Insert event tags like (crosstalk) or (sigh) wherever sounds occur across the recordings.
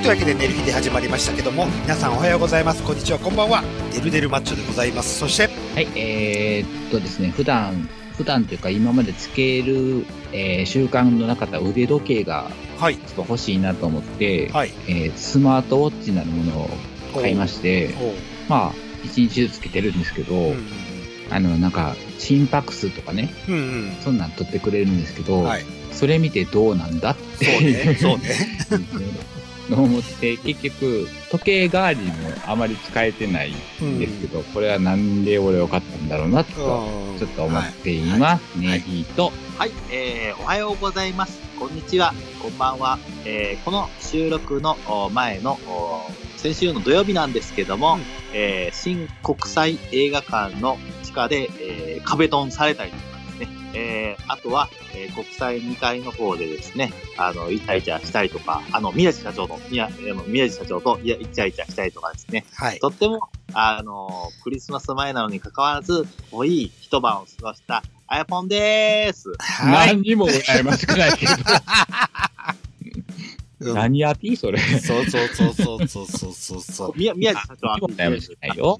はい、というわけで、寝る日で始まりましたけども、皆さんおはようございます。こんにちは、こんばんは。デルデルマッチョでございます。そして、はい、えー、っとですね、普段、普段というか今までつける、えー習慣のなかった腕時計がはい、ちょっと欲しいなと思って、はい。えースマートウォッチなるものを買いまして、まあ、一日中つけてるんですけど、うんあの、なんか、心拍数とかね、うんうん。そんなん取ってくれるんですけど、はい。それ見てどうなんだってそうね、そうね。(laughs) の思って、結局、時計代わりにもあまり使えてないんですけど、これはなんで俺を買ったんだろうなと、うんちょっと思っています。はいネギと、はい、えー、おはようございます。こんにちは。こんばんは。えー、この収録のお前のお先週の土曜日なんですけども、うんえー、新国際映画館の地下で、えー、壁ドンされたりとえー、あとは、えー、国際2階の方でですね、あの、イチャイチャしたりとか、あの、宮地社長の、宮、あの宮地社長といやイチャイチャしたりとかですね、はい。とっても、あの、クリスマス前なのに関わらず、濃い一晩を過ごした iPhone でーす。はい。何にも羨ましくないけど、う (laughs) ん何アピーそれ。そうそうそうそうそうそうそう。(laughs) 宮宮地社長、アピしないよ。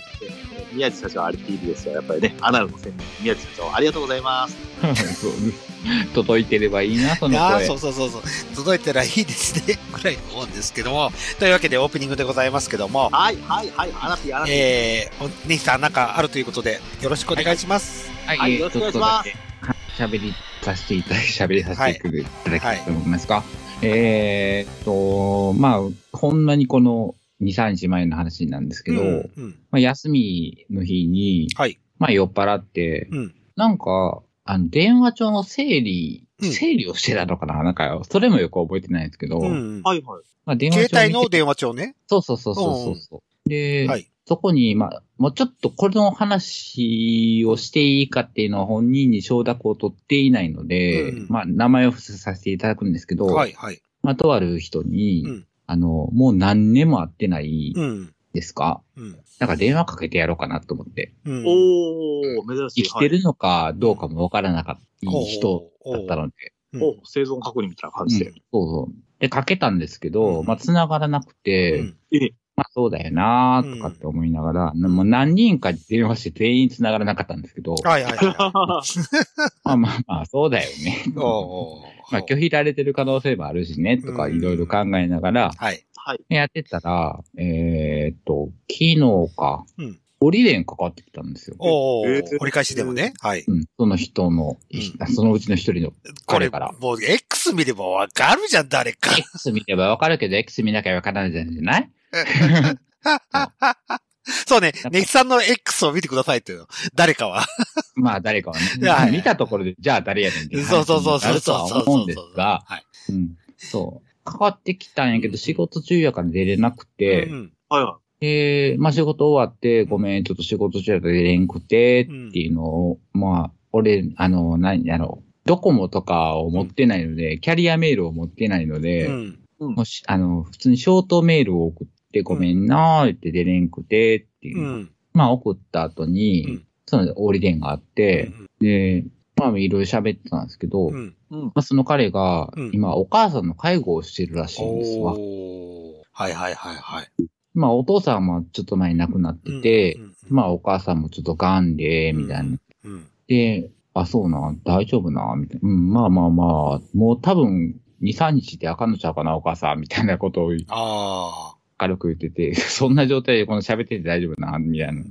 宮地社長、アピールですよ。やっぱりね、アナルの専門、宮地社長、ありがとうございます。(laughs) 届いてればいいな、その声。そうそうそうそう。届いたらいいですね。ぐらい思うんですけども。というわけで、オープニングでございますけども。はいはいはい、アナピー、アナピー。えー、おヒさん、なんかあるということで、よろしくお願いします。はい、はい、はい、よろしくお願いします。喋りさせていただき、喋りさせていただきたいと思いますか？はいはいえーっと、まあ、ほんまにこの2、3日前の話なんですけど、うんうんまあ、休みの日に、はい。まあ、酔っ払って、うん。なんか、あの、電話帳の整理、うん整理をしてたのかな？なんか、それもよく覚えてないんですけど、うん。はい、はい。まあ、電話帳携帯の電話帳ね。そうそうそうそうそうそう。で、はい。そこに、まあ、もうちょっとこれの話をしていいかっていうのは本人に承諾を取っていないので、うんまあ、名前を伏せさせていただくんですけど、はい、はい。まあ、とある人に、うんあの、もう何年も会ってないうん。ですか、うん。なんか電話かけてやろうかなと思って。うん。おー、珍しい。生きてるのかどうかもわからなかった人だったので。お生存確認みたいな感じで。うんそうそう。で、かけたんですけど、うんまあ、繋がらなくて、うんえまあ、そうだよなーとかって思いながら、もう何人か電話して全員繋がらなかったんですけど、はい、はい、はまあまあまあ、そうだよね。い。おーまあ、拒否られてる可能性もあるしね、とかうんいろいろ考えながら、はい。はい。やってたら、えーっと、昨日か、うん折り電かかってきたんですよ。おーえー折り返しでもね。はい。うん、その人の、うそのうちの一人の、これ彼から、もう X 見ればわかるじゃん、誰か。X 見ればわかるけど、X 見なきゃわからないじゃない？(laughs) そうね、ネヒさんの X を見てくださいとよ。誰かは。(laughs) まあ、誰かは (laughs) はい。ね。見たところで、じゃあ誰やねんっていうそうそうそう。話になるとは思うんですが、そう。かかってきたんやけど、仕事中やから出れなくて、うんはい、はで、まあ仕事終わって、ごめん、ちょっと仕事中やから出れんくて、っていうのを、まあ、俺、あの、何、あの、ドコモとかを持ってないので、キャリアメールを持ってないので、うん。もし、あの、普通にショートメールを送って、ごめんなーって出れんくて、っていうう。ん。まあ送った後に、うんその折り電があって、で、まあいろいろ喋ってたんですけど、うん。い。うん。まあ、その彼がうん、今、お母さんの介護をしてるらしいんですわ。おーはいはいはいはい。まあ、お父さんはちょっと前に亡くなってて、うん、まあ、お母さんもちょっと癌で、みたいな。うん。で、あ、そうな、大丈夫な、みたいな。うん、まあまあまあ、もう多分、2、3日であかんのちゃうかな、お母さん、みたいなことをあ軽く言ってて、(laughs) そんな状態でこの喋ってて大丈夫な、みたいな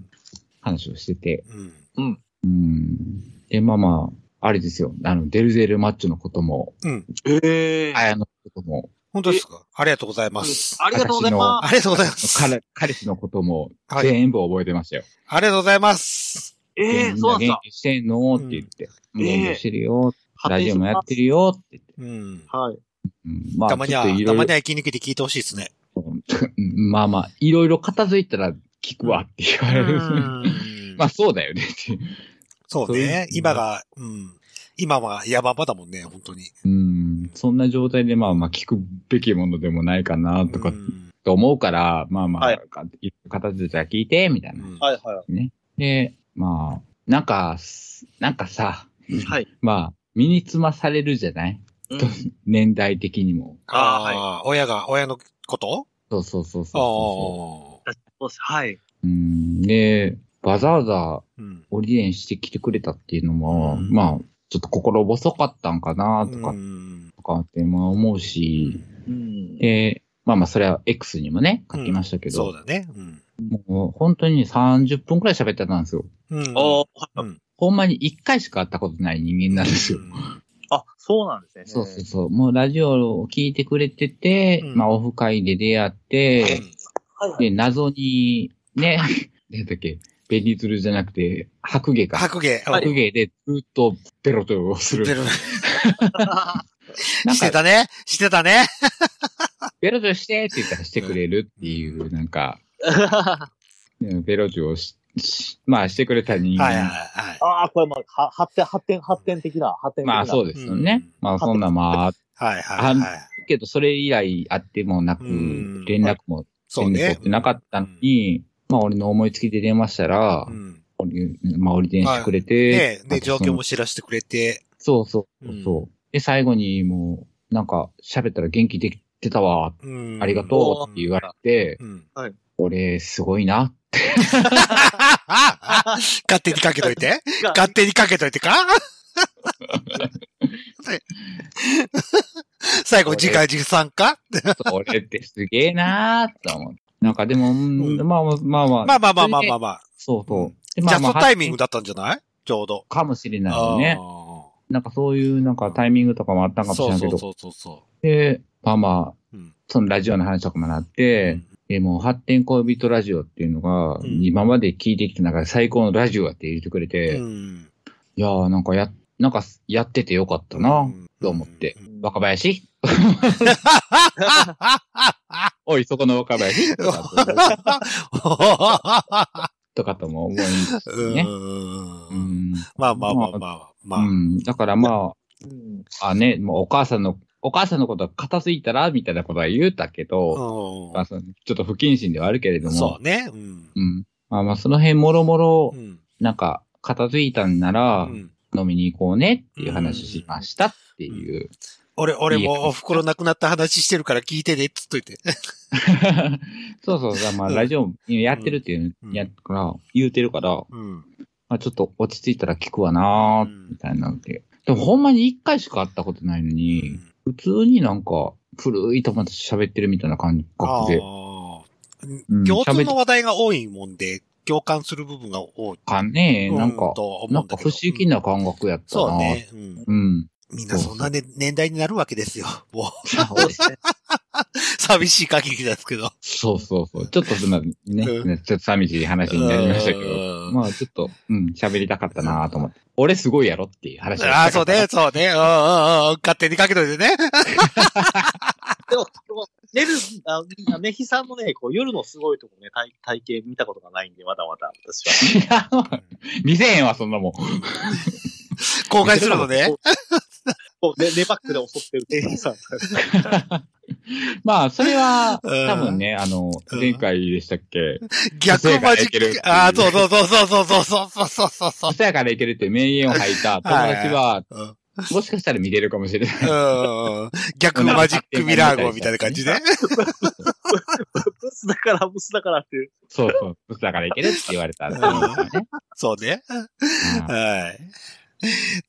話をしてて。あ。うん。うん。で、まあまあ、あれですよ。あの、デルゼルマッチョのことも、うん。えー。あやのことも、本当ですか？ありがとうございます。ありがとうございまありがとうございます。彼、彼氏のことも、はい。全部覚えてましたよ。ありがとうございます。す。えー、そうなんですか？元気してんの？って言って。うん元気してるよ。発ラジオもやってる。るよって言って。うん。はい。うんまあ、たまには、たまには息抜きで聞いてほしいですね。う (laughs) んまあまあ、いろいろ片付いたら聞くわって言われる。(laughs) まあそうだよねっていう。そうね。今が、うん。今は山場だもんね、本当に。うん。そんな状態でまあまあ聞くべきものでもないかなとかうんと思うから、まあまあ、はいか片付いたら聞いて、みたいな。うんはい、はで、まあ、なんか、なんかさ、い。はい。まあ、身につまされるじゃない？うん (laughs) 年代的にも。ああ、あ親が、親のこと？そうそうそうあそあ。そうですはい。う。うん。で、わざわざうん。オリエンしてきてくれたっていうのも、うんまあ、ちょっと心細かったんかなとか、うんとかってまあ思うし、うん。で、まあまあ、それは X にもね、書きましたけど、そうだね。うん。もう本当に30分くらい喋ってたんですよ。うん。ほんまに1回しか会ったことない人間なんですよ。あ、そうなんですね。そうそうそう。もうラジオを聞いてくれてて、うんまあオフ会で出会って、はいはい。で、謎に、ね、(laughs) なんだっけ、ベニズルじゃなくて、白芸か。白芸。白芸でずっとベロトをする。ベロしてか、たね。してたね。(laughs) ベロトしてって言ったらしてくれるっていう、なんか、(laughs) うんベロトをし、しまあしてくれた人間。はいはいはい。ああ、これもう、は発展、発展、発展的な、発展的な。まあそうですよね。うんまあそんなまあ、はいはいはい。けど、それ以来会ってもなく、うん連絡もそうね全然取ってなかったのに、まあ俺の思いつきで電話したら、うん。俺まあ折り電してくれて、で、で、状況も知らせてくれて。そうそうそうそう、うんで、最後にもう、なんか喋ったら元気できてたわ、うんありがとうって言われて、うん。俺すごいな。勝手にかけといて。(laughs) 勝手にかけといてか？(laughs) 最後、次回持参か？俺ってすげえなーと思って。なんかでも、うんうんまあまあまあまあ。まあまあまあまあまあ。あまあ。そうそう。でジャストタイミングだだったんじゃない？ちょうど。かもしれないよね。あなんかそういうなんかタイミングとかもあったんかーもしれないけど。そうそうそうそで、まあまあ、う。うんそのラジオの話とかもなって、でもう発展恋人ラジオっていうのが、うん今まで聞いてきた中で最高のラジオやって言ってくれて、いうんやーなんかや、なんかやっててよかったな、うんと思って。うん若林？(laughs) おい、そこの若林？と (laughs) かとかとも思うんですよね。まあまあまあまあまあ。うん。だからまうん。あ、あね、もうお母さんの、お母さんのことは片付いたらみたいなことは言うたけど、うまあちょっと不謹慎ではあるけれどん。も、そうね。うん。うん。まあまあ、その辺もろもろう、ん。なんか、片付いたんなら、うん飲みに行こうねっていう話しましたっていう。俺、俺いいもお袋亡くなった話してるから聞いてねっつっといて。(laughs) そうそう、まあ、うんラジオやってるっていう、うんやっから、言うてるから、うん。まあ、ちょっと落ち着いたら聞くわなみたいなので。でもほんまに一回しか会ったことないのに、普通になんか、古い友達と喋ってるみたいな感あ覚で、あ。うん共通の話題が多いもんで、共感する部分が多い。かね、なんうか、と思なんかうんだけど不思議な感覚やったなそうね。うんうん。みんなそんな、ね、年代になるわけですよ。もう、そうですね。(laughs) 寂しい限りですけど。そうそうそう。ちょっとそんなね、うんねちょっと寂しい話になりましたけど、うんまあちょっと、うん、喋りたかったなと思って。俺すごいやろっていう話ああ、そうね、そうね。うんうんうん。勝手にかけといてね。でも、ネル、あメヒさんのね、こう夜のすごいとこね、体体型見たことがないんで、まだまだ、私は。(laughs) 見せへんわ、そんなもん。公開するのね。こう、ね、ネバックで襲ってるメヒさん。(laughs) (laughs) まあ、それは、うん多分ね、あの、うん前回でしたっけ？逆マジ個性が出てるっていうああ、そうそうそうそうそうそうそうそうそうそう。そやからいけるって名言を吐いた友達は、うんもしかしたら見れるかもしれない。うん逆マジックミラー号みたいな感じで。ブスだから、ブスだからっていう。そうそう。だからいけるって言われた。そうね。うんはい。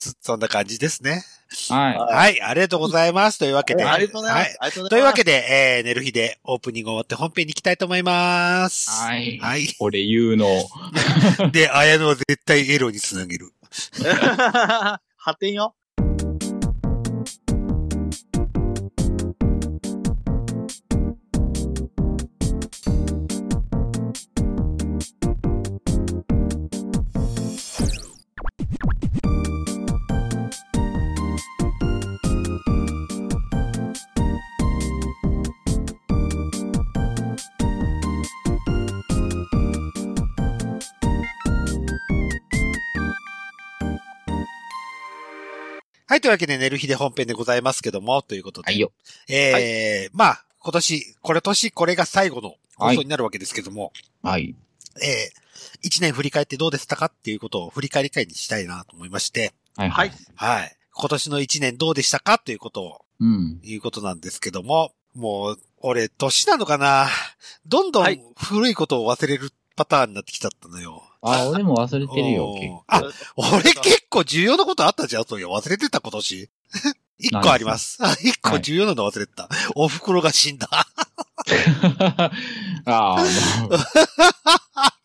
そそんな感じですね。ははい、ありがとうございます。というわけで。ありがとうございまはいす。ありがとうごとざいうます。いわけで、えー、寝る日でオープニング終わって本編に行きたいと思います。い。はい。はい。俺言うの。(laughs) で、綾野は絶対エロにつなげる。(laughs) 発展よ。い、というわけで寝る日で本編でございますけども、ということで。はいよ。えー、まあ、今年、これ年、これが最後の放送になるわけですけども、はい。えー、一年振り返ってどうでしたかっていうことを振り返り会にしたいなと思いまして、はい。はい。はい。今年の一年どうでしたかということを、うん。いうことなんですけども、もう、俺、年なのかな？どんどんはい古いことを忘れるパターンになってきちゃったのよ。あ、俺も忘れてるよ、結構。あ、俺結構重要なことあったじゃん、そういや、忘れてた今年。(laughs) 一個あります。あ一個重要なの忘れてた。お袋が死んだ。(laughs) ああ、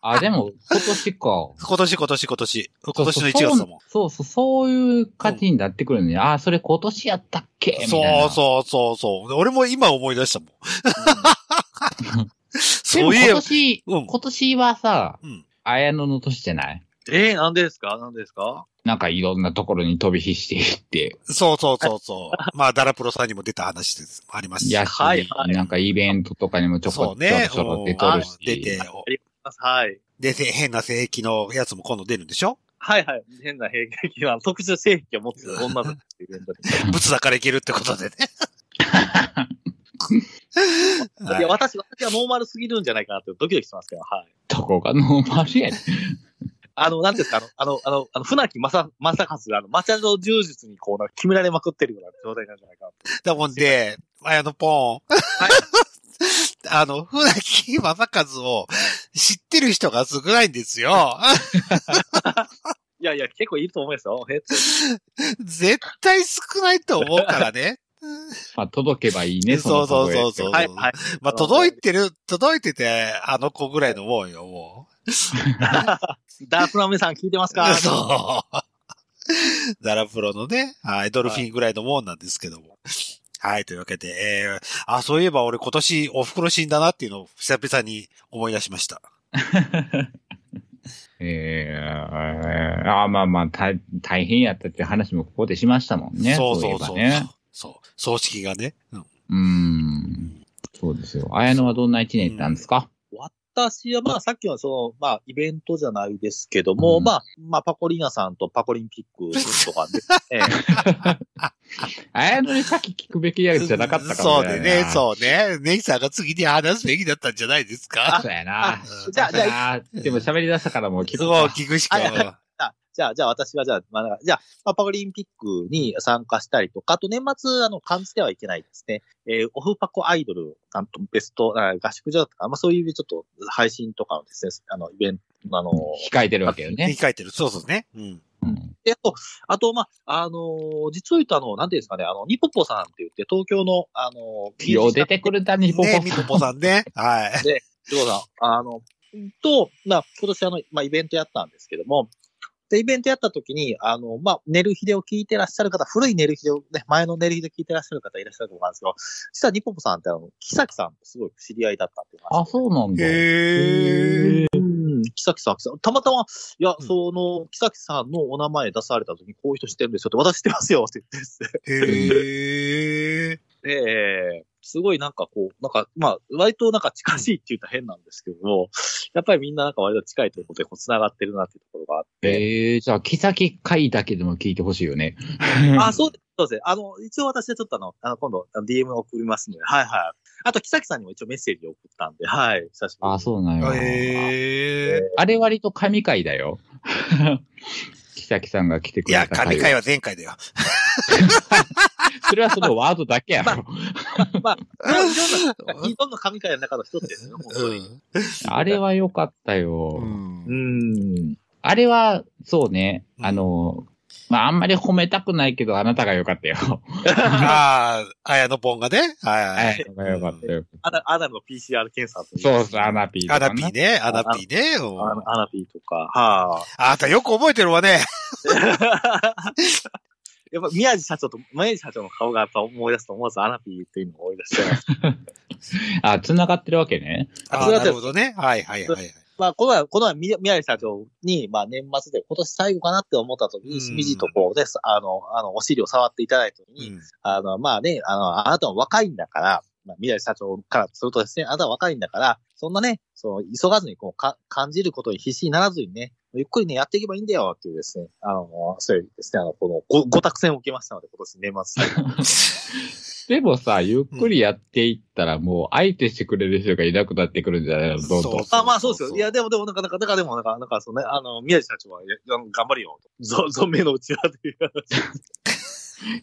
(laughs) あ、でも、今年か。今年、今年、今年。今年の1月だもん。そうそう、そういう感じになってくるね。ああ、それ今年やったっけ？みたいな。そうそうそうそう。俺も今思い出したもん。でもそういえば、今年、うん今年はさ、うん綾野の年じゃない？えー、なんでですか？なんでですか？なんかいろんなところに飛び火していって、そうそうそうそう。(laughs) まあ、ダラプロさんにも出た話です。ありますし。やし、はいはいなんかイベントとかにもちょこ。ちょろちょろ出うんとるし。出て、はい。で、せ変な性癖のやつも今度出るんでしょ？はいはい。変な兵器は、特殊性癖を持つ女の子っていうイベントで。ブツだからいけるってことでね。は (laughs) いいや、私、私はノーマルすぎるんじゃないかなってドキドキしますけど、はい。どこがノーマルやねん。あの、なんていうんですか、あの、あの、あの、あの船木正、正和が、あの、マチャド柔術にこう、決められまくってるような状態なんじゃないか。だもんで、あの、ポン。(laughs) あの、船木正和を知ってる人が少ないんですよ。(laughs) いやいや、結構いると思いますよ。絶対少ないと思うからね。まあ、届けばいいね、(laughs) そうそうそうのそうはい、はい。まあ、届いてる、届いてて、あの子ぐらいのもんよ、も (laughs) ダークナメさん聞いてますう。か？(laughs) そう。ダラプロのね、はい、ドルフィンぐらいのもんなんですけども。はい、というわけで、えー、あ、そういえば俺今年お袋死んだなっていうのを久々に思い出しました。ええああ、まあまあ、大大変やったっていう話もここでしましたもんね。そうそうそう。いえばね。そう。葬式がね。うんうーん。そうですよ。綾野はどんな一年やったんですか、私は、まあ、さっきのその、まあ、イベントじゃないですけども、うんまあ、まあ、パコリーナさんとパコリンピックとかで、(laughs) ええ綾野に先聞くべきやつじゃなかったかもそうでね、そうね。ネギさんが次に話すべきだったんじゃないですか？そうやなあ。じゃあじゃあ、でも喋り出したからもう聞くそう、か。聞くしか。ああじゃあ、じゃあ私は、じゃあ、まあ、じゃあ、まあ、パコリンピックに参加したりとか、あと年末、あの、感じてはいけないですね。えーオフパコアイドル、あのベスト、あ合宿所とか、まあ、そういうちょっと配信とかのですね、あの、イベント、あの、控えてるわけよね。書いてる。そうそうね。うん。うんで、あと、あと、まあ、あのー実を言うと、あの、なんていうんですかね、あの、ニポポさんって言って、東京の、あのー、よう出てくるだに、ポポね、みぽぽさんね。はい。ニポポさん、あの、と、まあ、今年あの、まあ、イベントやったんですけども、で、イベントやった時に、あの、まあ、寝る日でを聞いてらっしゃる方、古い寝る日でを、ね、前の寝る日で聞いてらっしゃる方いらっしゃると思うんですけど、実はニポポさんってあの、木崎さんとすごい知り合いだったっていう話。あ、そうなんだ。へー。うん、木崎さん、木崎たまたま、いや、うんその、木崎さんのお名前出された時に、こういう人知ってるんですよって、私知ってますよって言ってですね。へー。ええすごいなんかこう、なんか、まあ、割となんか近しいって言ったら変なんですけども、やっぱりみんななんか割と近いということでこう繋がってるなっていうところがあって。ええじゃあ、木先回だけでも聞いてほしいよね。(laughs) あ、そうです。そうですね。あの、一応私はちょっとあの、あの、今度、あの DM を送りますので、はいはい。あと、木崎さんにも一応メッセージを送ったんで、はい。久しぶりに。あ、そうなんよ。へー。あれ割と神回だよ。(laughs) 木崎さんが来てくいや、れた神回は前回だよ。(laughs) (laughs) それはそのワードだけやろ。まあ、いろいろんな、いろんな神回の中の一つですよね、本当に。あれは良かったよ。うんうん。あれは、そうね、うんあの、まあ、あんまり褒めたくないけど、あなたが良かったよ。(laughs) ああ、あやのぽんがね。はいははいい。が良かったよ。アナ、アナの PCR 検査そうそう、アナピーとア。ナピーね、アナピーね。うんアナピーとか、はあなたよく覚えてるわね。(laughs) あ。やっぱ宮地社長と、宮地社長の顔がやっぱ思い出すと思わずアナピーっていうのを思い出しちゃいます。(laughs) あ、繋がってるわけね。あなるほどね。はいはいはい。まあ、この前、この前、宮宮地社長に、まあ、年末で今年最後かなって思った時に、うんしみじとこうです、あの、あの、お尻を触っていただいた時に、うんあの、まあね、あの、あなたも若いんだから、まあ、宮地社長からするとですね、あなたは若いんだから、そんなね、その、急がずにこう、か、感じることに必死にならずにね、ゆっくりね、やっていけばいいんだよ、っていうですね、あの、そういうですね、あの、この、ご、ご作戦を受けましたので、今年年末。(laughs) でもさ、ゆっくりやっていったら、もう相手してくれる人がいなくなってくるんじゃないの？どんどんそう。あ、まあそうですよ。いや、でも、でも、なんか、なんか、だからでも、なんか、なんか、そうね、あの、宮地社長は、頑張るよ。ぞ、存命のうちは、という話。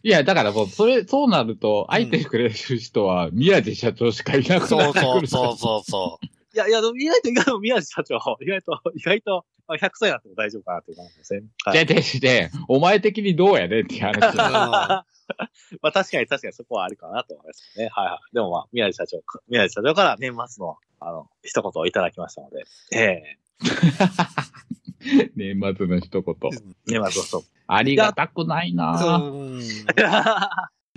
いや、だからもう、それ、そうなると、相手くれる人は、宮地社長しかいなくそうなってくる。そうそうそうそいや、いや、でも意外と、意外と宮地社長、意外と、意外と、まあ100歳になっても大丈夫かなっていう感じですね。はいで、で、して、お前的にどうやねんっていう話。ん (laughs) まあ確かに確かにそこはあるかなと思いますね。はいはい。でもまあ、宮地社長、宮地社長から年末の、あの、一言をいただきましたので、ええ (laughs) 年末の一言。年末の一言。ありがたくないなぁ。うん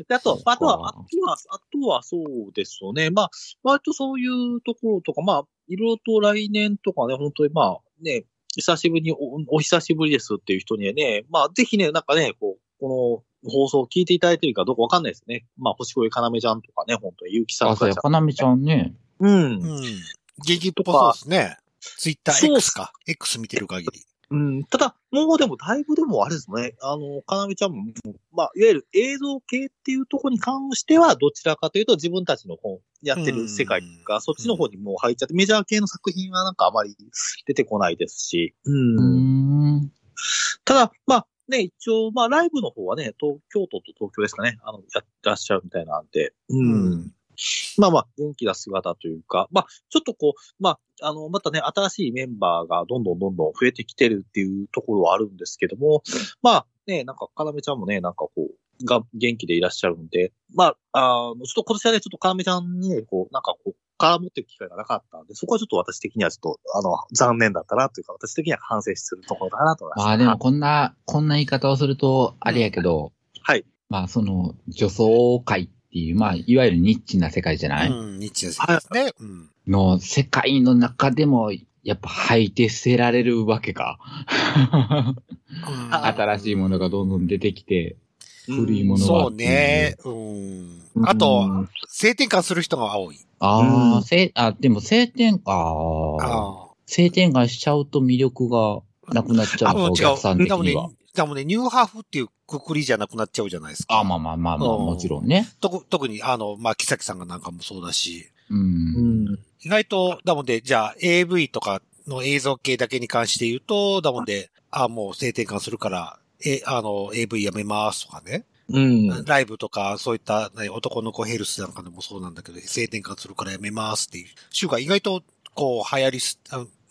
であと、あとは、あそとは、あとはそうですよね。まあ、割とそういうところとか、まあ、いろいろと来年とかね、本当にまあ、ね、久しぶりにお、お久しぶりですっていう人にはね、まあ、ぜひね、なんかね、こう、この放送を聞いていただいてるかどうかわかんないですね。まあ、星越かなめちゃんとかね、本当に、ゆうきさんあ、そうや、とかじゃかなめちゃんね。うん。うん。元気っぽそうですね。ツイッターそうっ X か。X 見てる限り。うん。ただ、もうでも、だいぶでもあれですね。あの、かなめちゃんも、まあ、いわゆる映像系っていうところに関しては、どちらかというと自分たちの本、やってる世界が、そっちの方にもう入っちゃって、メジャー系の作品はなんかあまり出てこないですし。うーうん。ん。ただ、まあ、ね、一応、まあ、ライブの方はね、東京都と東京ですかね、あの、やってらっしゃるみたいなんで、うん。まあまあ、元気な姿というか、まあ、ちょっとこう、まあ、あの、またね、新しいメンバーがどんどんどんどん増えてきてるっていうところはあるんですけども、まあ、ね、なんか、かなめちゃんもね、なんかこう、が、元気でいらっしゃるんで、まあ、あの、ちょっと今年はね、ちょっとかなめちゃんにね、こう、なんかこう、絡むっていう機会がなかったんで、そこはちょっと私的にはちょっと、あの、残念だったなというか、私的には反省するところだなと思います。まあでも、こんな、こんな言い方をすると、あれやけど、はい。まあその、女装界っていう、まあ、いわゆるニッチな世界じゃない、うん、日中ですね。うん。の世界の中でも、やっぱ履いて捨てられるわけか。新しいものがどんどん出てきて、古いものは。そうね。うん。あと、性転換する人が多い。ああ、うんせあ、でも晴天、ああ、あ晴天がしちゃうと魅力がなくなっちゃあ。うお客さん的には。、でもね、ニューハーフっていうくくりじゃなくなっちゃうじゃないですか。あまあまあまあまあ、うんもちろんね。特特に、あの、まあ、木崎さんがなんかもそうだし、う。うんん。意外と、だもんで、じゃあ AV とかの映像系だけに関して言うと、だもんで、あもう性転換するから、え、あの、AV やめますとかね。うん。ライブとか、そういった、ね、男の子ヘルスなんかでもそうなんだけど、性転換するからやめますっていう週が意外と、こう、流行りす、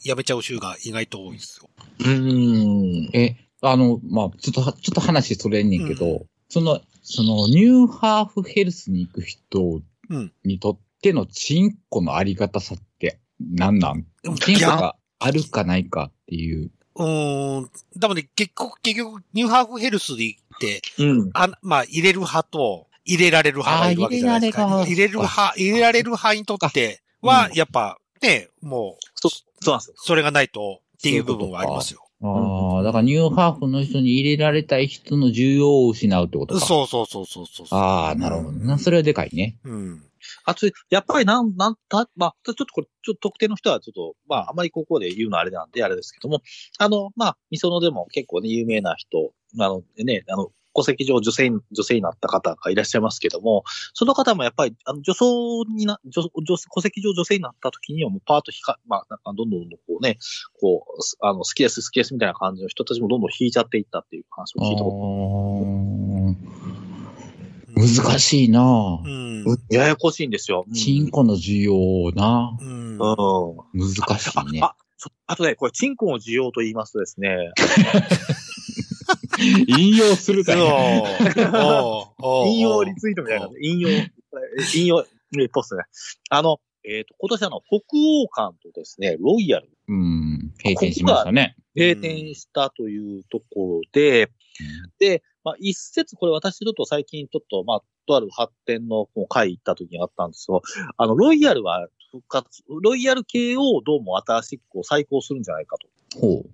やめちゃう週が意外と多いですよ。うん。え、あの、まあ、ちょっとは、ちょっと話それんねんけど、うその、その、ニューハーフヘルスに行く人うんにとってのチンコのありがたさって何なん？チンコがあるかないかっていう。うーん。だもんね、結局、結局、ニューハーフヘルスで行って、うん。あまあ、入れる派と、入れられる派がいるわけじゃないですか。入れる派、入れられる派にとっては、やっぱ、ね、もう、そ、そうなんですよ。それがないとっていう部分はありますよ。ああ、だからニューハーフの人に入れられたい人の需要を失うってことか。そうそうそうそうそう。ああ、なるほどな。それはでかいね。うん。あと、やっぱりなん、なんた、まあ、ちょっとこれ、ちょっと特定の人はちょっと、まあ、あまりここで言うのはあれなんで、あれですけども、あの、まあ、みそのでも結構ね、有名な人、あの、ね、あの、戸籍上女性に、女性になった方がいらっしゃいますけども、その方もやっぱり、あの、女装にな、女、女、戸籍上女性になった時にはもうパーッとひか、まあ、なんかどんどんどんこうね、こう、すあの、好きです、好きですみたいな感じの人たちもどんどん引いちゃっていったっていう話を聞いたこ難しいなぁうん。と。ややこしいんですよ。うんチンコの需要なうん。うん。難しいね。あ、あとね、これ、チンコの需要と言いますとですね、(laughs) 引用するかそうら。おうおう引用リツイートみたいな、引用、引用リポストね。あの、えっ、と、今年あの、北欧館とですね、ロイヤル、うん。閉店しましたね。閉店したというところで、で、まあ、一説、これ私ちょっと最近ちょっと、まあ、とある発展の会行った時にあったんですけど、あの、ロイヤルは復活、ロイヤル系をどうも新しくこう再興するんじゃないかと。ほう。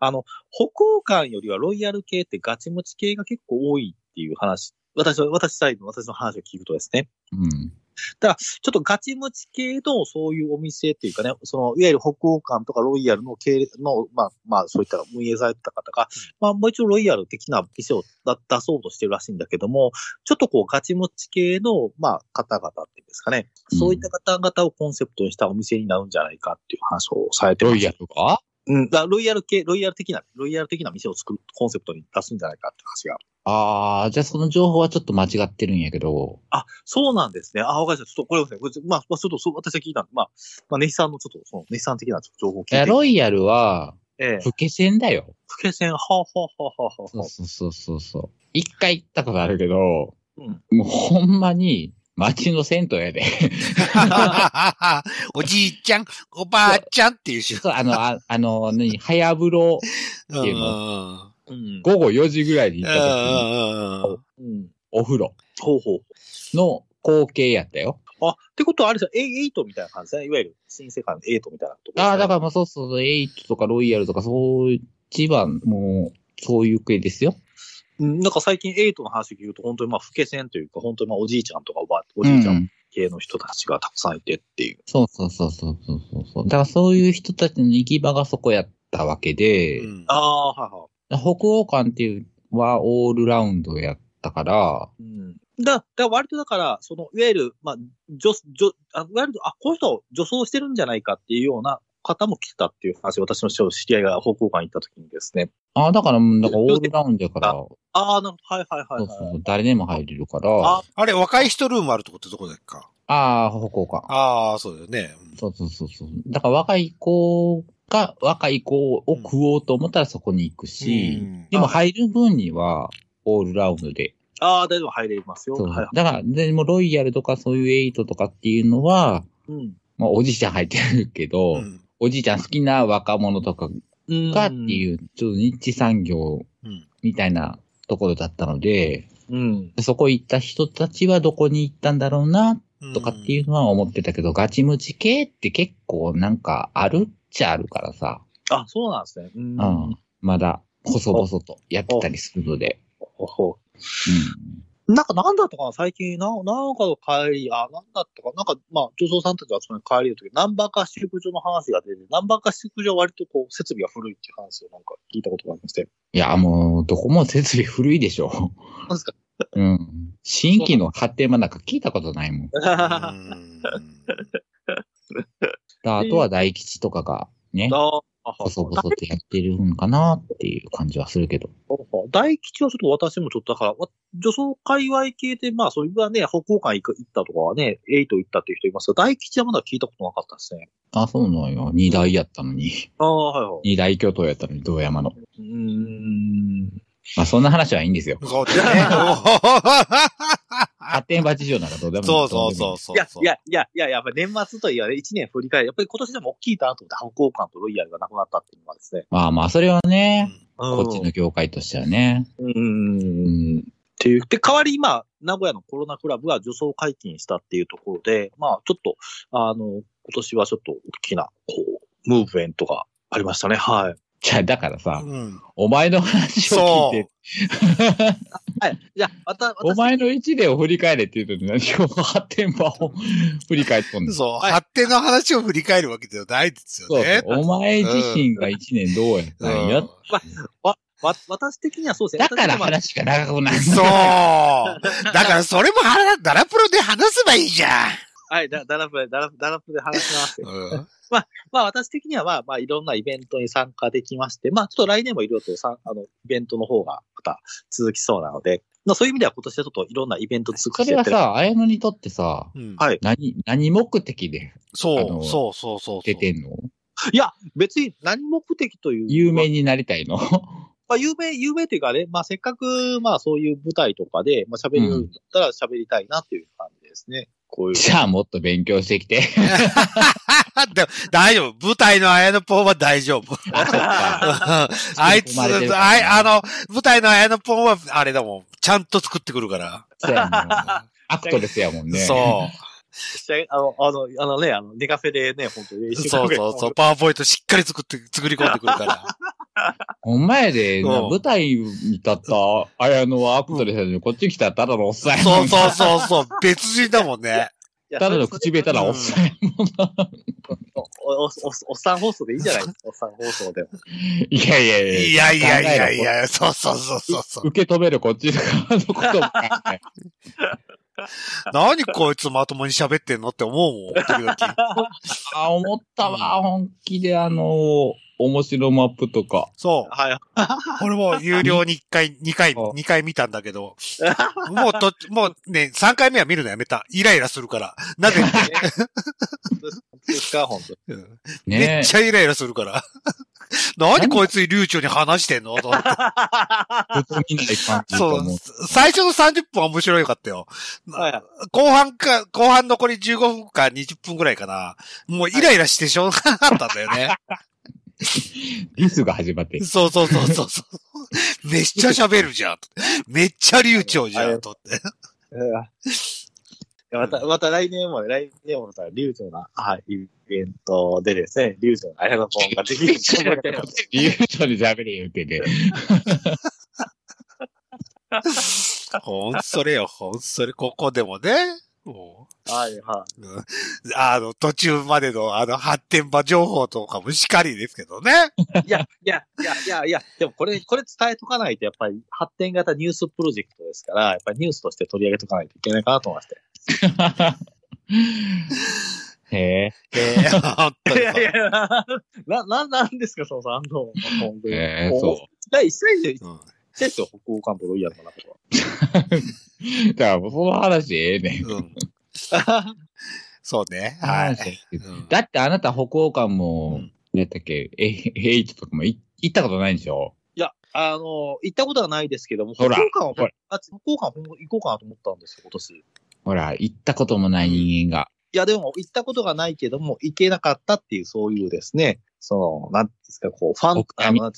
あの、北欧館よりはロイヤル系ってガチムチ系が結構多いっていう話、私は、私サイドの私の話を聞くとですね。うん。ちょっとガチムチ系のそういうお店っていうかね、その、いわゆる北欧館とかロイヤルの系の、まあ、まあ、そういった運営されてた方が、まあ、もう一度ロイヤル的な店を出出そうとしてるらしいんだけども、ちょっとこう、ガチムチ系の、まあ、方々っていうんですかね、うんそういった方々をコンセプトにしたお店になるんじゃないかっていう話をされてます。ロイヤルがうん。だロイヤル系、ロイヤル的な、ロイヤル的な店を作るコンセプトに出すんじゃないかって話が。ああ、じゃあその情報はちょっと間違ってるんやけど、あ、そうなんですね。あ、わかりました。ちょっとこれですね。まあ、まあ、ちょっとそう、私は聞いたんで、まあ、まあ、ネヒさんのちょっと、その、ネヒさん的な情報を聞いて。いや、ロイヤルは、ええ。不気線だよ。不景線、はあ、はあ、はあ、はあ、はあ。そうそうそうそう。一回行ったことあるけど、うん。もうほんまに街の銭湯やで。(laughs) おじいちゃん、おばあちゃんっていうし。そう、あの、あ (laughs) あの、何、早風呂、うんいうのうん。午後4時ぐらいに行った時に。お風呂ほうほう。の光景やったよ。あ、ってことはあれですよ、8みたいな感じですね。い？わゆる新世界の8みたいなとこああ、だからまあそうそうそう、エイトとかロイヤルとか、そう、一番、もう、そういう系ですよ。うん、なんか最近8の話聞くと、本当にまあ、老け線というか、本当にまあ、おじいちゃんとかおばあ、おじいちゃうんん系の人たちがたくさんいてっていう。そうそうそうそうそうそうそう。だからそういう人たちの行き場がそこやったわけで、うんああ、はいはい。北欧館っていうのはオールラウンドやったから、うん。だ、だ割とだから、その、いわゆる、まあ、女、女、あいわゆる、あ、この人、女装してるんじゃないかっていうような方も来てたっていう話、私の知り合いが北欧館行った時にですね。ああ、だから、だからオールラウンドやから、そああ、なるほど、はいはいはうい、はい。そう、誰でも入れるから、あああれ、若い人ルームあるとこってどこだっけ？かあー、北欧館。ああ、そうだよね。そうそうそうそう。だから若い子が、若い子を食おうと思ったらそこに行くし、うんでも入る分には、オールラウンドで。ああ、大丈夫、入れますよ。そうはい。だから、でもロイヤルとかそういうエイトとかっていうのは、うん。まあおじいちゃん入ってるけど、うんおじいちゃん好きな若者とかうん。がっていう、ちょっとニッチ産業うんみたいなところだったので、うん。そこ行った人たちはどこに行ったんだろうな、うんとかっていうのは思ってたけど、ガチムチ系って結構なんかあるっちゃあるからさ、あ、そうなんですね。うん。うん。まだ、細々とやってたりするので。ほほうん。なんか、なんだったかな最近、な、なんかの帰り、あ、なんだったかなんか、まあ、女装さんたちがその帰りの時、ナンバー合宿所の話が出て、ナンバー合宿所は割とこう、設備が古いっていう話をなんか聞いたことがありまして。いや、もう、どこも設備古いでしょ。なんですかうん。新規の発展はなんか聞いたことないもん。(laughs) うんだあとは大吉とかがね、ああ、細々とやってるんかなっていう感じはするけど。大吉はちょっと私もちょっとだから、わ女装界隈系で、まあ、それはね、北欧館行く行ったとかはね、エイト行ったっていう人いますが、大吉はまだ聞いたことなかったですね。あ、そうなんよ。二大やったのに。ああ、はいはい。二大巨頭やったのに、道山の。うーん。まあ、そんな話はいいんですよ。そうですね。(laughs) 発展場事情なんかどうでもいい。そうそうそうそう。いや、いや、いや、いや、やっぱり年末といえばね、一年振り返り、やっぱり今年でも大きいなと思って、北欧館とロイヤルがなくなったっていうのはですね。まあまあ、それはね、ここっちの業界としてはね。うん。うん。っていう。で、代わり今、名古屋のコロナクラブが女装解禁したっていうところで、まあ、ちょっと、あの、今年はちょっと大きな、こう、ムーブメントがありましたね。はい。じゃあ、だからさ、うん。お前の話をそ聞いうて、(laughs) はい。じゃあ、また、お前の一年を振り返れって言うと何を発展場を (laughs) 振り返っとんの？そう。はい発展の話を振り返るわけではないですよそうね。そう。お前自身が一年どうやったんや？うんわ、私的にはそうですね。だから話が長くなる。そう。だからそれもはダラプロで話せばいいじゃん。はい、だ、ダラプで、ダラダラプで話しますよ。うんまあ私的にはまあまあいろんなイベントに参加できまして、まあちょっと来年もいろいろとさあの、イベントの方がまた続きそうなので、まあそういう意味では今年はちょっといろんなイベント続それはさ、綾野にとってさ、うんはい。何、何目的であそう、のそうそうそう。出てんの？いや、別に何目的という。有名になりたいの？まあ有名、有名というかね、まあせっかくまあそういう舞台とかで、まあ喋れるんだったら喋りたいなっていう感じですね。こういう。じゃあもっと勉強してきて。(laughs) (laughs) でも大丈夫。舞台の綾野ポンは大丈夫。(laughs) あいつ、あい、あの、舞台の綾野ポンは、あれだもん。ちゃんと作ってくるから。そうやもんアクトレスやもんね。そあの、あの、あのね、あの、ネカフェでね、本当にう。一週間そうそうそう。パワーポイントしっかり作って、作り込んでくるから。ほんまやで、舞台に立った綾野はアクトレスやのに、こっち来たらただのおっさんやそうそうそうそう。別人だもんね。ただの口下手なおっさんやもんな。お、お、お、おっさん放送でいいんじゃないおっさん放送でも。(laughs) いやいやいや。いやいやいやい考や、そうそうそうそうそう。受け止めるこっち側のことも考え何こいつまともに喋ってんのって思うもん、時々。(laughs) あ、思ったわ、本気であの、面白マップとか。そう。はい。(laughs) 俺も有料に1回、(laughs) 2回、あ2回見たんだけど、(laughs) もうと、もうね、3回目は見るのやめた。イライラするから。なぜ？ですか、本当に。うんめねっちゃイライラするから。何こいつ流暢に話してんの？と思ってそう。最初の30分は面白かったよ。後半か、後半残り15分か20分ぐらいかな。もうイライラしてしょうがなかったんだよね。(laughs) ミスが始まって。そうそうそうそうそう。めっちゃ喋るじゃん。めっちゃ流暢じゃん。とって。また、また来年も、来年もまた、流暢な、はい、イベントでですね、流暢なあやのポンができると思ってます。理由とで喋れ言うてね。(laughs) ほんそれよ、ほんそれ、ここでもね。もはい、はう、うんあの、途中までのあの発展場情報とかもしかりですけどね。い。いや、いや、いや、いや、いや、でもこれ、これ伝えとかないと、やっぱり発展型ニュースプロジェクトですから、やっぱりニュースとして取り上げとかないといけないかなと思いまして。(laughs) へえ。えー、本当にそういやいや、な、な、なんですか、そのさんの。えー、そ第一歳で、一うん歳ですよ、北欧関東ロイヤルの中では。う。(laughs) だから、その話ええねん。うん。そうね。はい。うんだってあなた北欧館も、うんねだっけ、え、H とかもい行ったことないんでしょ？いや、あの、行ったことはないですけども、北欧館は北欧館行こうかなと思ったんですよ、今年。いほら、行ったこともない人間が。や、でも、行ったことがないけども、行けなかったっていう、そういうですね、その、なんですか、こう、ファン、おあの、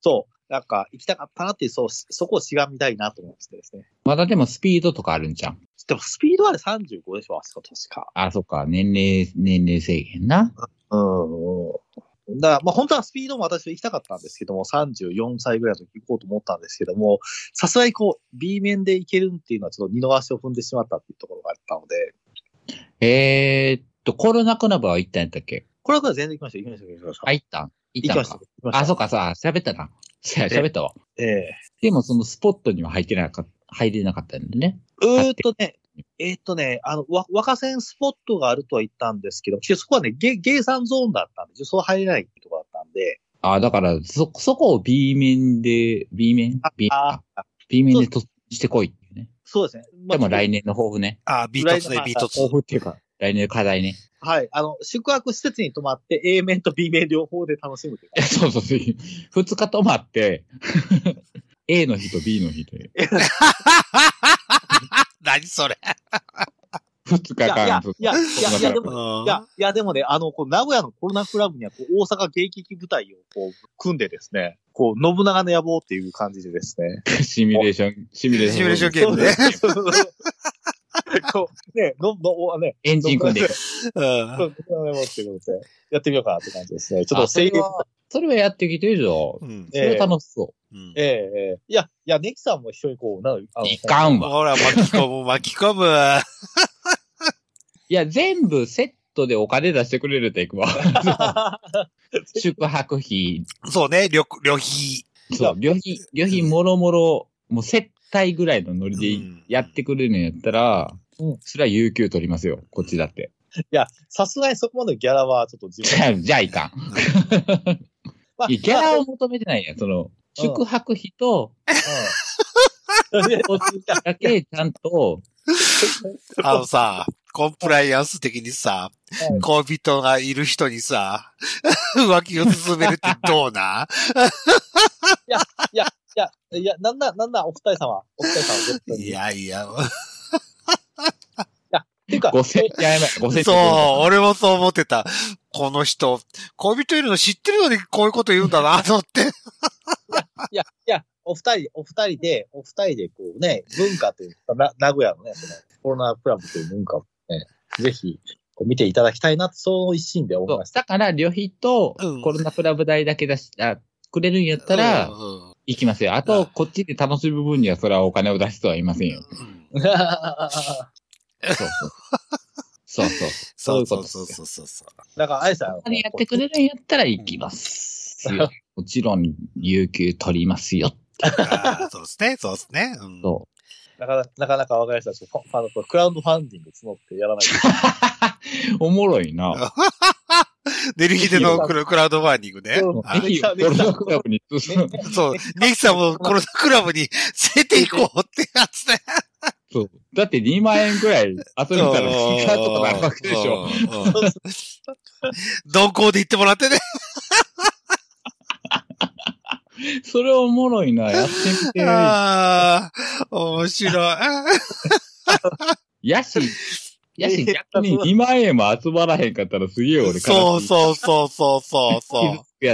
そう、なんか、行きたかったなっていう、そう、そこをしがみたいなと思いましてですね。まだでもスピードとかあるんじゃん。でも、スピードはね、35でしょ、あそこ、確か。あ、そっか、年齢、年齢制限な。うん。だから、まあ本当はスピードも私は行きたかったんですけども、34歳ぐらいの時行こうと思ったんですけども、さすがにこう、B 面で行けるっていうのはちょっと二の足を踏んでしまったっていうところがあったので、えーっと、コロナクラブは行ったんやったっけ？これは全然行きました、行きました、行きました。あ、行ったん？行ったん行きました。あ、そっかさ、喋ったな。しゃ喋ったわ。ええでもそのスポットには入ってなかった、入れなかったんだね。うーっとね、えーっとね、あの、わ若線スポットがあるとは言ったんですけど、そこはね、ゲゲーサンゾーンだったんで、そう入れないところだったんで、あ、だから、そ、そこを B 面で、B 面？あ ?B ああ B 面で突してこいっていうね。そうですね。でも来年。年の抱負ね。あ、ビートツね、ビートツ。抱負っていうか、来年の課題ね。はい。あの、宿泊施設に泊まって A 面と B 面両方で楽しむといういや、(laughs) そうそうそう。二日泊まって、(laughs) A の日と B の日で、(laughs) 何それ。二日いや、いや間、、いや、いや、いや、でうも、んいや、いや、でもね、あの、こう名古屋のコロナクラブには、こう、大阪芸劇部隊を、こう、組んでですね、こう、信長の野望っていう感じでですね。シミュレーション、シミュレーション。シミュレーションゲームね。(laughs) こう、ね、の、の、おね、エンジン組んでいく。うんそう信長の野望っていうことで、やってみようかなって感じですね。ちょっとあそれ制限、は、それはやってきてるぞ。うんそれ楽しそうんええええいや、いや、ネキさんも一緒にこう、ないかんわほら、巻き込む、巻き込む。う。いや、全部セットでお金出してくれるといくわ。(laughs) 宿泊費、そうね、旅、旅費。そう、旅費、旅費もろもろ、もう接待ぐらいのノリでうんやってくれるんやったら、うんそれは有給取りますよ、こっちだって。いや、さすがにそこまでのギャラはちょっと自分じゃあ、(laughs) じゃあいかん。(laughs) まあギャラを求めてないんや。その、宿泊費と、うん。だけちゃんと、(laughs) あのさ、コンプライアンス的にさうん、恋人がいる人にさ、浮気を進めるってどうないや、いや、なんだ、なんだ、お二人様、お二人様、絶対にいやいや、っていうか、5000円やめ、5000円。そう、俺もそう思ってた。この人、恋人いるの知ってるのにこういうこと言うんだな、と思って。いや、いや、お二人、お二人で、お二人でこうね、文化というか、な名古屋のね、その、コロナクラブという文化をね、ぜひ、こう見ていただきたいなと、その一心で思そいうました。だから、旅費とうんコロナクラブ代だけ出し、あ、くれるんやったら、うんうん行きますよ。あと、こっちで楽しむ分には、それはお金を出しとはいませんよ。うんそうそう。そうそう。そうそうそうそうそう。だから、あやさん、あれやってくれるんやったら行きますよ。もちろん、有給取りますよ。そうですね、そうですね。うんそなかなか、なかなかわかりましたし、ファファンクラウドファンディング募ってやらない。(laughs) おもろいな。(laughs) ねるひでのクラウドファンディングね。うんはいぜひ、コロナクラブに。(laughs) そう、ネギさんもコロナクラブに連れて行こうってやつね。そう。だって2万円くらい集めたら、スイカとかなるわけでしょ。うん。うん鈍行で行ってもらってね。(laughs) それおもろいな、やってみて。ああ、面白い。(laughs) やし、やし逆に2万円も集まらへんかったらすげえ俺悲しい。そうそうそうそうそう。い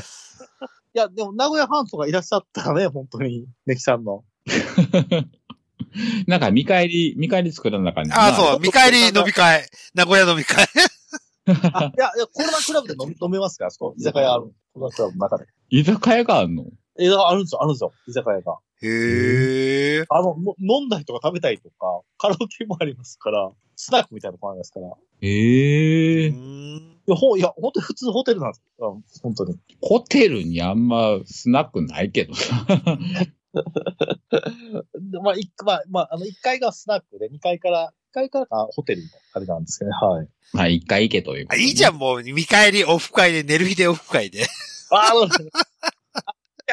や、でも、名古屋ファンとかいらっしゃったらね、本当に、ネキさんの。(laughs) なんか見返り、見返り作らなあかんねんなああ、そう、見返り飲み会。名古屋飲み会。(laughs) あ、いや、いや、コロナクラブで飲み (laughs) 飲めますから、あそこ。居酒屋ある。コロナクラブの中で。居酒屋があんの？え、あるんですよ、あるんですよ、居酒屋が。へえ。あの、も飲んだりとか食べたりとか、カラオケもありますから、スナックみたいなとこありますから。いええうんや、ほん、いや、本当に普通のホテルなんですよ。うん本当に。ホテルにあんまスナックないけどさ。(laughs) でまあ、一まあ、まあ、あの、1階がスナックで、2階から、1階からがホテルのあれなんですけどね、はい。まあ一回行けというあいいじゃん、ん。もう、見返りオフ会で、寝る日でオフ会で。あ、あ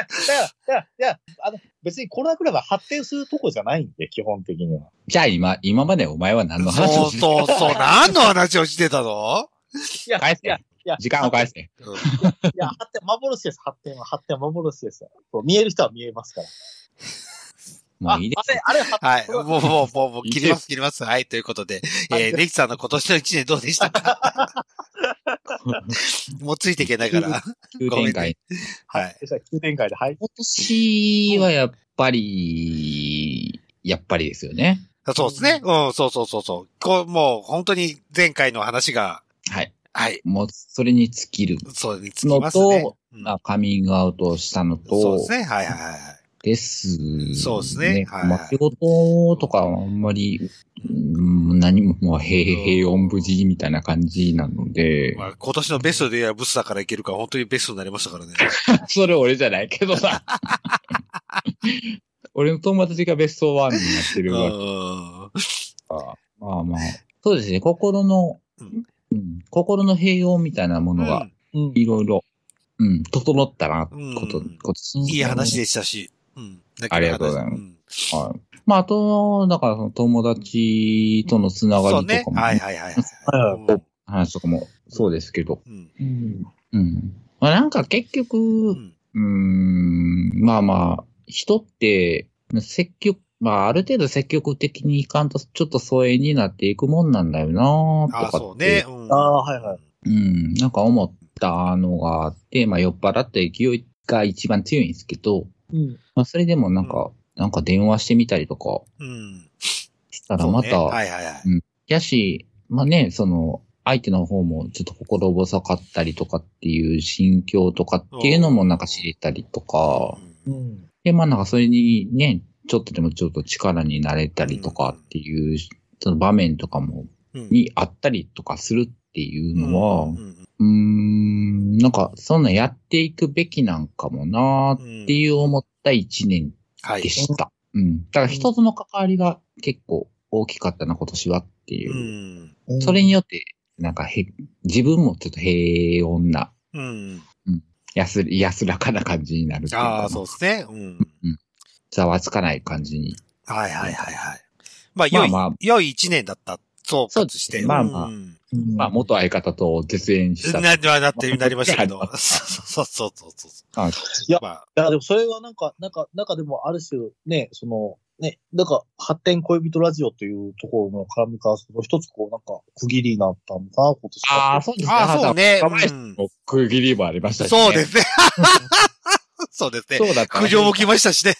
の、いや、いや、あの、別にコロナクラブは発展するとこじゃないんで、基本的には。じゃあ今、今までお前は何の話そうをしてそうそう。何の話をしてたの？いや、返せいや、いや、時間を返せ。いや、発展、幻です、発展は。発展は幻ですよ。そう見える人は見えますから。もういいです。ああれ、あれ、発展はい。もう、もう、もう、もう、切ります、切ります。はい。ということで、えー、ネキさんの今年の一年どうでしたか？(laughs) もうついていけないから。(laughs) 急展開。はい。でした急展開で、はい。今年はやっぱり、やっぱりですよね。そうですね。うん、そうそうそうそう。こう、もう、本当に前回の話が、はい。はい。もう、それに尽きる。そうにつきますね。のとうんまあカミングアウトしたのとそうです、ね。はいはいはい。です、そうですねはいはいまあ仕事とかはあんまり、うん何も、まあ、平平穏無事みたいな感じなので、まあ、今年のベストで言えばブスだからいけるから、本当にベストになりましたからね。(laughs) それ俺じゃないけどさ。(laughs) 俺の友達がベストワンになってうるわけん。か。まあまあ。そうですね、心の、うんうん心の平穏みたいなものがうん。いろいろ、うん、整ったな、うんこと、今年いい話でしたし。うん。ありがとうございますす。はい。まあ、あと、だからその友達とのつなが。りとかも、はいはいはいはい。はいうん話とかもそうですけど、うん。うん。うん。まあなんか結局、ううんまあまあ、人って、積極、まあある程度積極的にいかんと、ちょっと疎遠になっていくもんなんだよなとかああ、って。そうね。うんああ、はいはい。うん、なんか思ったのがあって、まあ酔っ払った勢いが一番強いんですけど、うん。まあそれでもなんか、なんか電話してみたりとかうん。したらそうねまた、はいはいはい。やし、まあね、その、相手の方もちょっと心細かったりとかっていう心境とかっていうのもなんか知れたりとか、うん。で、まあなんかそれにね、ちょっとでもちょっと力になれたりとかっていう、その場面とかも、うんにあったりとかするっていうのは、ううんーん、なんかそんなやっていくべきなんかもなーっていう思った一年はいで。した。うん。だから人との関わりが結構大きかったな、今年はっていうう。ん。それによって、なんかへ、自分もちょっと平穏な、うん。安、安らかな感じになるっていうかああ、そうですね。うん。ざわつかない感じに。はいはいはいはい。まあ、良い、まあまあ良い一年だった。総括して。まあまあうんまあ、元相方と絶縁した。な、な、なって、なりましたけど。(laughs) そうそうそうそうそあう。いやまあ、だからでもそれはなんか、なんか、なんかでもある種ね、その、ね、なんか発展恋人ラジオというところの絡みからすると、一つこうなんか区切りになったのかな、今年は。ああ、そうですね。ああ、そうね。区切りもありましたし、ね。そうですね。そうですね。そうだった。苦情も来ましたしね。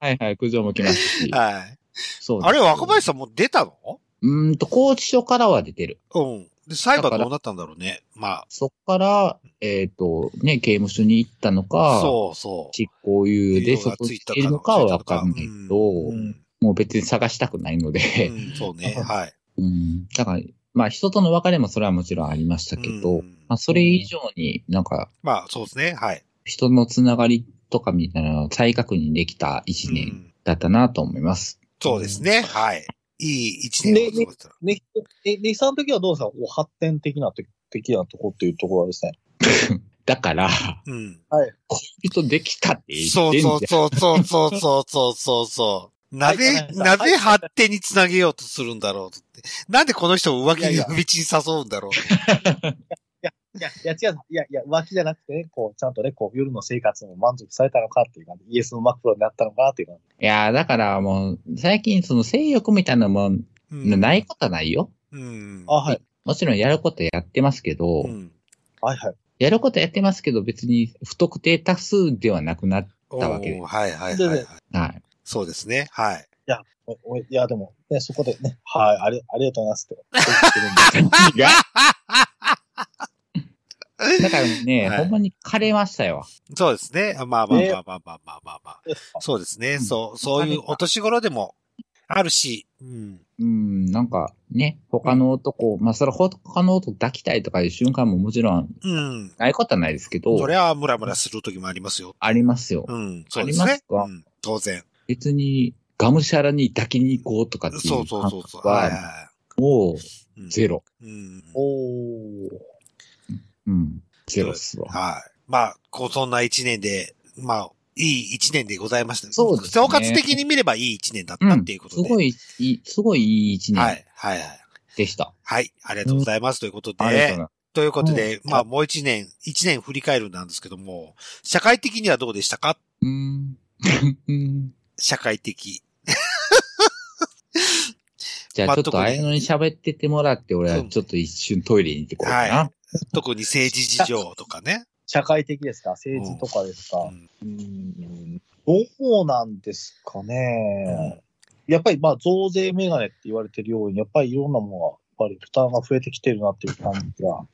はいはい、苦情も来ましたし。はい。そうですあれ、若林さんもう出たのうーんと、高知署からは出てる。うん。で、裁判どうなったんだろうね。まあ、そっから、えっ、と、ね、刑務所に行ったのか、そうそう。執行猶予でそこにいるのかはわかんないけど、うんもう別に探したくないので、うんそうね。(laughs) はい。うん。だから、まあ人との別れもそれはもちろんありましたけど、うんまあそれ以上になんかまあ、そうですね。はい。人のつながりとかみたいなのを再確認できた一年うんだったなと思います。そうですね。はい。いい一年を過ごせたら。ね、え、ネヒさん的にはどうですか？発展的な、的なとこっていうところはですね。(laughs) だから、うん。はい。恋人できたって言ってんじゃんそうそうそうそうそうそうそうそう。なぜ、はいなぜ発展につなげようとするんだろうとって。なんでこの人を浮気にいやいや道に誘うんだろう (laughs) いや、いや、違う。いや、いや、浮気じゃなくてね、こう、ちゃんとね、こう、夜の生活も満足されたのかっていう感じ、イエスのマクロになったのかっていう感じ。いや、だからもう、最近その性欲みたいなのも、うんないことはないよ。うん。あ、はい。もちろんやることやってますけど、うん。はいはい。やることやってますけど、別に不特定多数ではなくなったわけでおーはいはいはい、はい。はい。そうですね。はい。おおいや、でも、ね、そこでね、はい、あり、ありがとうございますって。(laughs) (laughs) だからね、はい、ほんまに枯れましたよ。そうですね。まあまあまあまあまあまあまあ、まあ、そうですね。そう、そういうお年頃でもあるし。うん。うん、なんかね、他の男、うん、まあそれ他の男抱きたいとかいう瞬間ももちろん、うん。ないことはないですけど。それはムラムラする時もありますよ。ありますよ。うん、そうですね。ありますか、うん、当然。別に、がむしゃらに抱きに行こうとかっていう感覚は、そうそうそうそう。もう、ゼロ。うん。うん、おー。うん。ゼロっすわ。はい。まあ、こう、そんな一年で、まあ、いい一年でございました。そうですね総括的に見ればいい一年だったっていうことで。すごい、いい、すごいいい一年はい、はい、はい。でした。はい、ありがとうございます。ということでありがとうござい、ます。ということで、うんまあ、もう一年、一年振り返るなんですけども、社会的にはどうでしたか？うーん。うん社会的。(laughs) じゃあちょっとまあやのに喋っててもらって、俺はちょっと一瞬トイレに行ってこようかな。は特に政治事情とかね。(laughs) 社会的ですか？政治とかですか、うんどうなんですかね？やっぱりまあ増税メガネって言われてるように、やっぱりいろんなものが、やっぱり負担が増えてきてるなっていう感じが。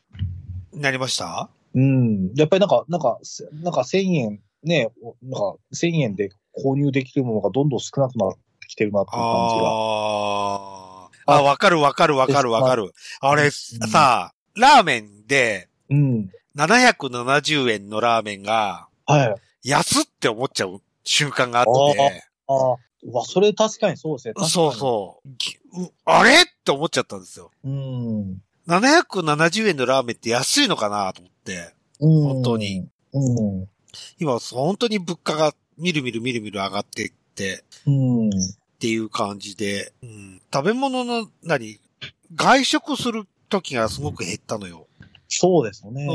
なりました？うん。やっぱりなんか、なんか、せなんか1000円、ね、おなんか1000円で購入できるものがどんどん少なくなってきてるなっていう感じが。ああ。あ、わかるわかるわかるわかる。あれ、さ、ラーメンでうん。770円のラーメンがはい。安って思っちゃう瞬間があって、ああ。うわ、それ確かにそうですね。そうそう。あれって思っちゃったんですよ。う。うん。770円のラーメンって安いのかなと思って。うん。本当に。うん。今、本当に物価がみるみるみるみる上がっていって、うん。っていう感じで、うん、食べ物の、何、外食する時がすごく減ったのよ。そうですよね。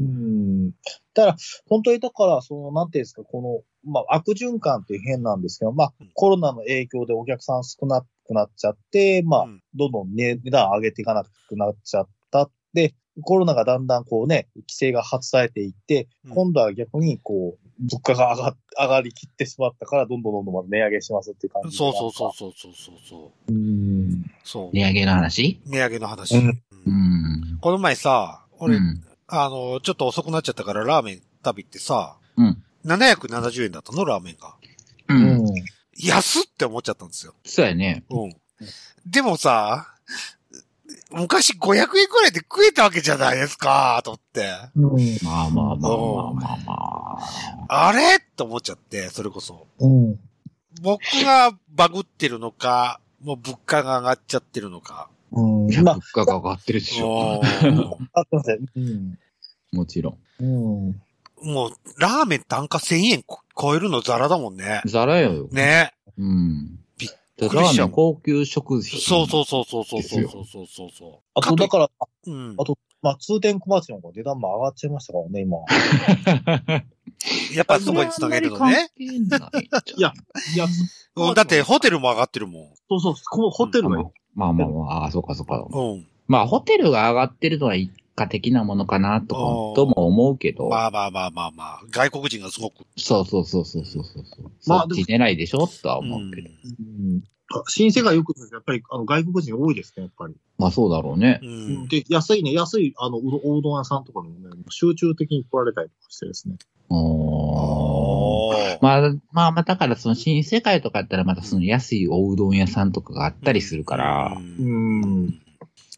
うん。だから、本当にだから、その、なんていうんですか、この、まあ、悪循環っていう変なんですけど、まあうん、コロナの影響でお客さん少なくなっちゃって、まあうん、どんどん値値段上げていかなくなっちゃった。で、コロナがだんだんこうね、規制が発されていって、うん今度は逆にこう、物価が上が上がりきってしまったから、どんどんどんどん値上げしますっていう感じで。そうそうそうそうそうそうそう。う。うん。そう。値上げの話？値上げの話。うんうんうん。この前さ、俺、うんあの、ちょっと遅くなっちゃったからラーメン食べてさ、うん。770円だったの？ラーメンが。う。うんん。安って思っちゃったんですよ。そうやね。うん。でもさ、昔500円くらいで食えたわけじゃないですか、と思って。うん。まあまあまあまあまあまあ。あれ？って思っちゃって、それこそ。うん。僕がバグってるのか、もう物価が上がっちゃってるのか。うん。物価が上がってるでしょ。うんあ、すいません。うん。もちろん。うん。もう、ラーメン単価1000円こ超えるのザラだもんね。ザラよ。ね。うん。びっラくりしちゃうーメン高級食品。そうそうそうそうそうそうそうそうそうそあと、だから、う。うんあ。と、まあ、通天小町の方が値段も上がっちゃいましたからね、今。やっぱそこにつなげるのね。いや、いや、だってホテルも上がってるもそうそう、このホテルが、まあまあまあ、ああ、そうかそうか。ん。うん。まあ、ホテルが上がってるのは一過的なものかなととも思うけど。まあまあまあまあまあ。外国人がすごく。そうそうそうそうそうそう。まあそっち狙いでしょ？とはうん思うけど。うん。新世界よく、やっぱり、あの、外国人多いですね、やっぱり。まあそうだろうねう。ん。で、安いね、安い、あの、うどおうどん屋さんとかにもね、集中的に来られたりとかしてですね。まあ、まあまあ、だからその新世界とかやったらまたその安いおうどん屋さんとかがあったりするから、ううんん。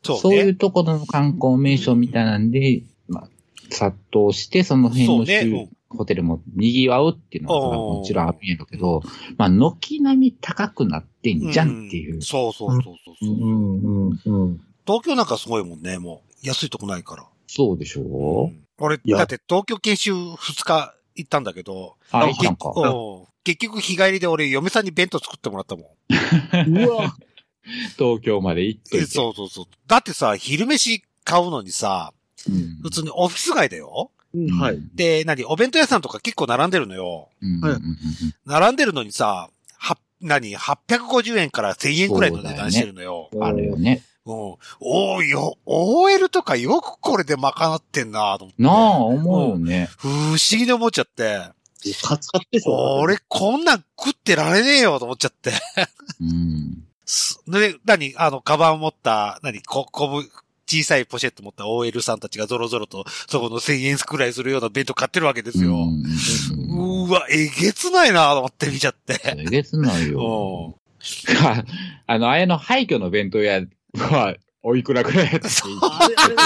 そうそういうね。ところの観光名所みたいなんで、まあ、殺到してその辺のそうねホテルも賑わうっていうのはもちろんあるんやけど、まあ、軒並み高くなってんじゃんっていう。んそうそうそうそうう。ん、うん、うん。東京なんかすごいもんね、もう。安いとこないから。そうでしょうん俺、だって東京研修2日行ったんだけど、あ、結局日帰りで俺嫁さんに弁当作ってもらったもん。(laughs) うわ。(laughs) 東京まで行っといて。そうそうそう。だってさ、昼飯買うのにさ、うん普通にオフィス街だよ。うんはい。。で、何お弁当屋さんとか結構並んでるのよ。はいうんうんうんうん並んでるのにさ、は、何 ?850 円から1000円くらいの値段してるのよ。あるよね。うん。おーよ、OL とかよくこれで賄ってんなと思って。なあ、思うよね。不思議に思っちゃって。カツカツでしょ？俺こんなん食ってられねえよと思っちゃって。うん。すで、何あの、カバン持った、何こ、こぶ、小さいポシェット持った OL さんたちがゾロゾロと、そこの1000円くらいするような弁当買ってるわけですよ。うわ、えげつないなと思って見ちゃって。えげつないうんよ。(laughs) あの、あやの廃墟の弁当屋は、おいくらくらいやったっけ？あれ、あれ、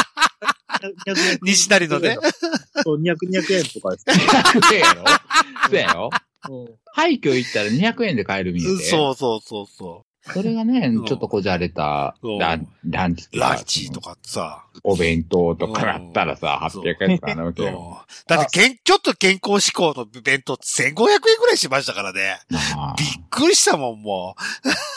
200西成のね。そう、200、200円とかです。(laughs) 200円やろ？そうやろ？うん廃墟行ったら200円で買えるみたいで。そうそうそうそそれがねうん、ちょっとこじゃれたうんランランチう。ランチと。かさ。お弁当とかだったらさ、うん800円とかなわけうんよ。だってけん、ちょっと健康志向の弁当って1500円くらいしましたからね。びっくりしたもん、も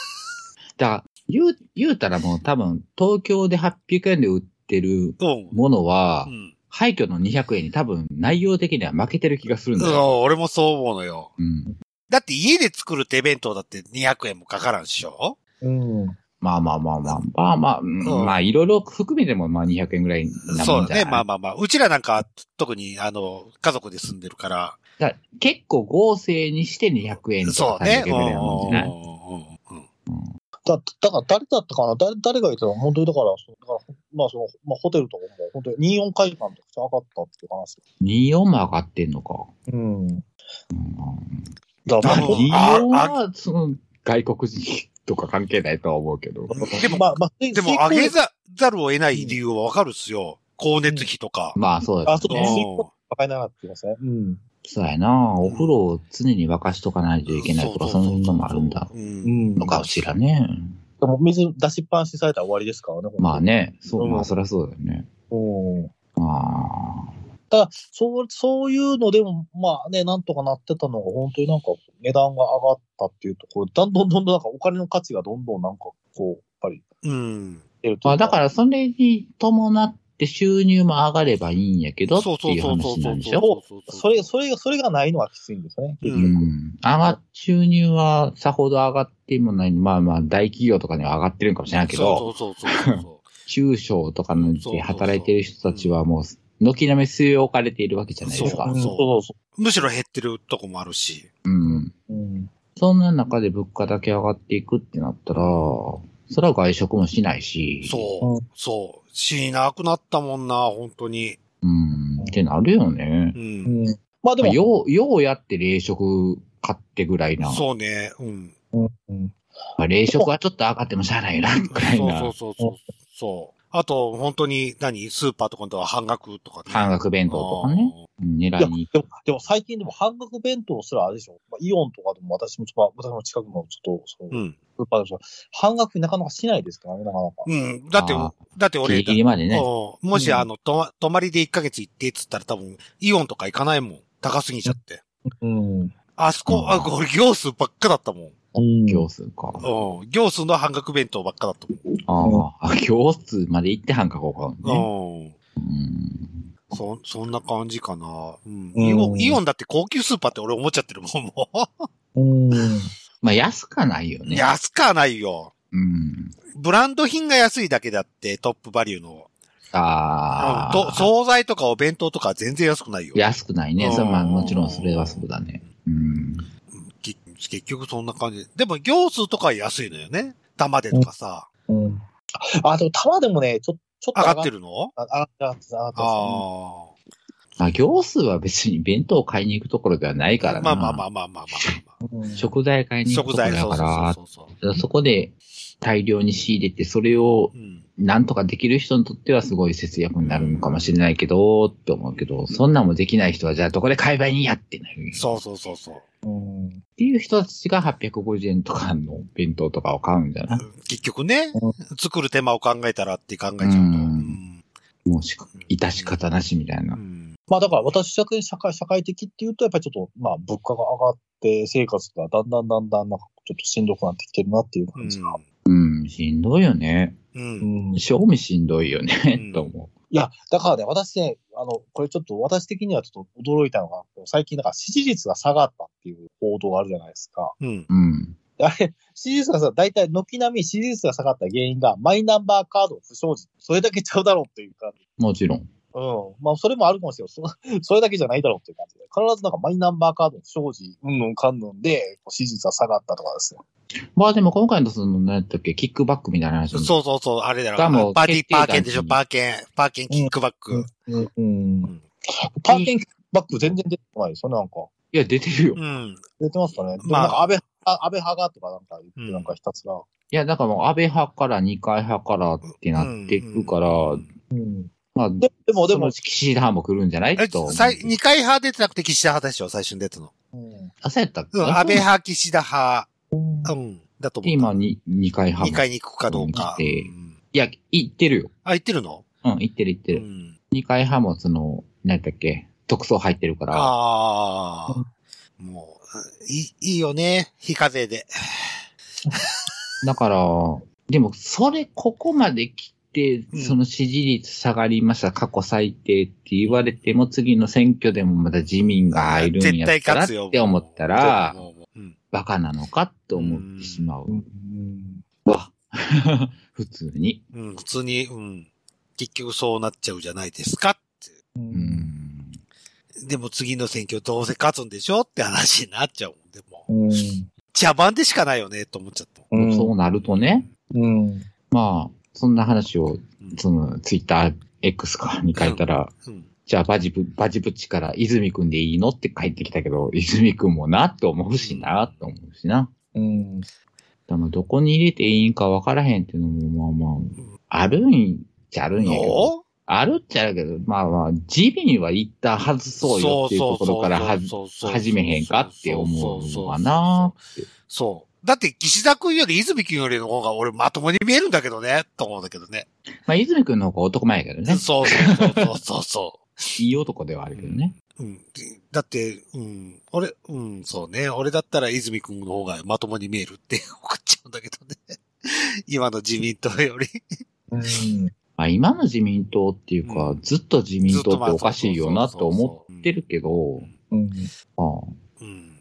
(laughs) だから、言う、言うたらもう多分、東京で800円で売ってる。ものはう、ん。廃墟の200円に多分内容的には負けてる気がするんだうんよ。俺もそう思うのよ。うん。だって家で作る手弁当だって200円もかからんしょ？うん。まあまあまあまあ、まあまあ、うんうんまあいろいろ含めてもまあ200円ぐらいなそうだね。もんじゃない？まあまあまあ。うちらなんか、特に、あの、家族で住んでるから。だから結構合成にして200円とかそうね。300円ぐらいなもんじゃない？うんうんうんうんだ、だから誰だったかな誰、誰が言ってたの本当にだから、そうだから、まあその、まあホテルとかも本当に24回間とか上がったっていう話。24も上がってんのか。うん。うんだから、あの24は、その、外国人とか関係ないとは思うけど。でもまあまあ、でも、上げざ、ざるを得ない理由はわかるっすよ。光熱費とか。まあそうだあ、そうね。ですね。高いなって言いますね。うん。そうやな。お風呂を常に沸かしとかないといけないとか、そんなのもあるんだ。う。うんん。のかしらね。でも水出しっぱなしされたら終わりですからね。まあね。そう、うんまあそりゃそうだよね。うん。ああ。ただ、そう、そういうのでも、まあね、なんとかなってたのが、本当になんか値段が上がったっていうところ、だんどんどんどんなんかお金の価値がどんどんなんかこう、やっぱりうん。まあだから、それに伴って収入も上がればいいんやけどってそうそういうそうそうそう話なんでしょそれ、それが、それがないのはきついんですよね。結う局ん。上が、収入はさほど上がってもない。まあまあ、大企業とかには上がってるんかもしれないけど、そうそうそうそうそ (laughs) 中小とかので働いてる人たちはもう、軒並み据え置かれているわけじゃないですかそう。うんそうそう。むしろ減ってるとこもあるし。うん。う。うん。そんな中で物価だけ上がっていくってなったら、それは外食もしないし。そう。うんそう。しなくなったもんな、本当に。う。ん。ってなるよねう。。うんん。まあでも、よう、ようやって冷食買ってぐらいな。そうね。うん。うんうんまあ、冷食はちょっと上がってもしゃあないな、ぐらいな。そうそうそうそう。そう。あと、本当に、何？スーパーとかでは半額とかね。半額弁当とかね。狙いに。でも、でも最近でも半額弁当すらあれでしょ。まあ、イオンとかでも私も、まあ、私の近くのちょっと、そううん。スーパーでしょ。半額になかなかしないですからね、なかなか。うん。だってあ、だって俺、ギリギリまでね。うんもし、うんあの、とま、泊まりで1ヶ月行ってっつったら多分、イオンとか行かないもん。高すぎちゃって。うん。あそこ、うんあ、これ行数ばっかだったもん。うん行数か。うん。行数の半額弁当ばっかだったもん。ああ、行数まで行って半額かね。うん。うん。そ、そんな感じかな。うん。うんイオン、イオンだって高級スーパーって俺思っちゃってるもん、もうん。まあ安かないよう。ね。安かないよ。うん。ブランド品が安いだけだって、トップバリューの。ああ。と、惣菜とかお弁当とかは全然安くないよ。安くないね。うんそれまあもちろんそれはそうだね。うん。結局そんな感じ。でも行数とかは安いのよね。玉でとかさ。うん。あ、でも、玉でもね、ちょ、ちょっと上がってる。るのあ上がってる、上がってる、上がってる。あまあ行数は別に弁当を買いに行くところではないからあ。な。まあまあまあまあまあまあまうん食材買いあ。に行くところだから、そうそうそう。そこで大量に仕入れて、それをうん。なんとかできる人にとってはすごい節約になるのかもしれないけど、って思うけど、そんなんもできない人はじゃあどこで買えばいいんやってなる。そうそうそうそう。うん。っていう人たちが850円とかの弁当とかを買うんじゃない？結局ねう、作る手間を考えたらって考えちゃうと。うんうんもうしか、致し方なしみたいなう。んまあだから私社会、社会、社会的っていうと、やっぱりちょっと、まあ物価が上がって、生活がだんだんだんだんなんかちょっとしんどくなってきてるなっていう感じが。うん、しんどいよね。う。うんん。い正味しんどいようねん、と思や、だからね、私ね、あの、これちょっと私的にはちょっと驚いたのが、最近なんか支持率が下がったっていう報道があるじゃないですか。うん。う。うん。あれ、支持率がさ、大体軒並み支持率が下がった原因がマイナンバーカード不祥事。それだけちゃうだろうっていうか、もちろん。うん。まあ、それもあるかもしれない。そ (laughs) それだけじゃないだろうっていう感じで。必ずなんかマイナンバーカードの不祥事、うんぬんかんぬんで、支持率が下がったとかですね。まあでも今回のその、何やったっけ、キックバックみたいな話もそうそうそう、あれだろ。パーティー、パーケンでしょ、にパーケン、パーケンキックバック。うん。ううんん。パーケンバック全然出てこないですよね、なんか。いや、出てるよ。うん。出てますかね。まあ安倍、あ安倍派がとかなんか言って、うんなんかひたすら。いや、だからもう安倍派から二階派からってなっていくから、うん。まあ、ででも、でも岸田派も来るんじゃない？えと。最二回派出てなくて岸田派でしょ、最初に出たの。うん。あ、そうやったっけ？うん、安倍派、岸田派。うんうん。だと思う。今に、二階派も。二回に行くかどうか。いや、行ってるよ。あ、行ってるの？うん、行ってる行ってる。うん。二階派もその、何やったっけ、特捜入ってるから。ああ。もう、いい、いいよね。非課税で。だから、でも、それ、ここまで来てうん、その支持率下がりました、過去最低って言われても、次の選挙でもまだ自民が入るんやったらっ絶対勝つよ。て思ったら、バカなのかって思ってしまうう。ん。わ。(laughs) 普通に。うん、普通に、うん。結局そうなっちゃうじゃないですかって。う。うんん。でも次の選挙どうせ勝つんでしょって話になっちゃうもん。でも、うん。茶番でしかないよね、と思っちゃった。うん。そうなるとね、うん。まあ、そんな話を、うんその、ツイッター X かに書いたら、うん。じゃあバジブ、バジブチから泉くんでいいのって帰ってきたけど、泉くんもなって思うしなって思うしな。うん。でもどこに入れていいんか分からへんっていうのも、まあまあ、あるんちゃあるんやけど、のあるっちゃあるけど、まあまあ、地味には一旦外そうよっていうところからは始めへんかって思うのかな。そう。だって、岸田君より泉君よりの方が俺まともに見えるんだけどね、と思うんだけどね。まあ、泉くんの方が男前やけどね。そうそうそうそうそ (laughs) いい男ではあるけどね。う。うん。だって、うん。俺、うん、そうね。俺だったら泉君の方がまともに見えるって怒っちゃうんだけどね。(laughs) 今の自民党より。うん。まあ、今の自民党っていうか、うんずっと自民党ずっておかしいよなと思ってるけど、うん。まあ、うん。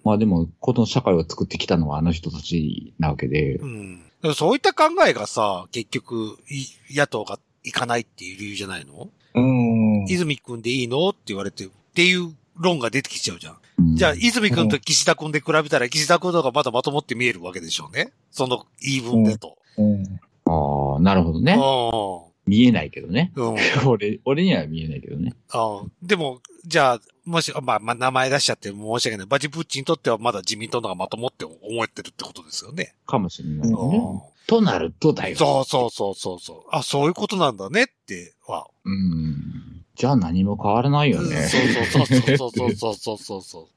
まあでも、この社会を作ってきたのはあの人たちなわけで、うん。そういった考えがさ、結局、い野党が行かないっていう理由じゃないの？うん。泉君でいいの？って言われて、っていう論が出てきちゃうじゃん。うんじゃあ、泉君と岸田君で比べたら、岸田君の方がまだまともって見えるわけでしょうね。その言い分だと。うん。ああ、なるほどね。う見えないけどね。ん。うん。(laughs) 俺、俺には見えないけどね。あでも、じゃあ、もし、まあ、まあ、名前出しちゃって申し訳ない。バジプッチにとってはまだ自民党のがまともって思ってるってことですよね。かもしれない、ねうん、となるとだよ。そうそうそうそうそう。あ、そういうことなんだねっては。うん。じゃあ何も変わらないよね。そうそうそうそうそうそうそう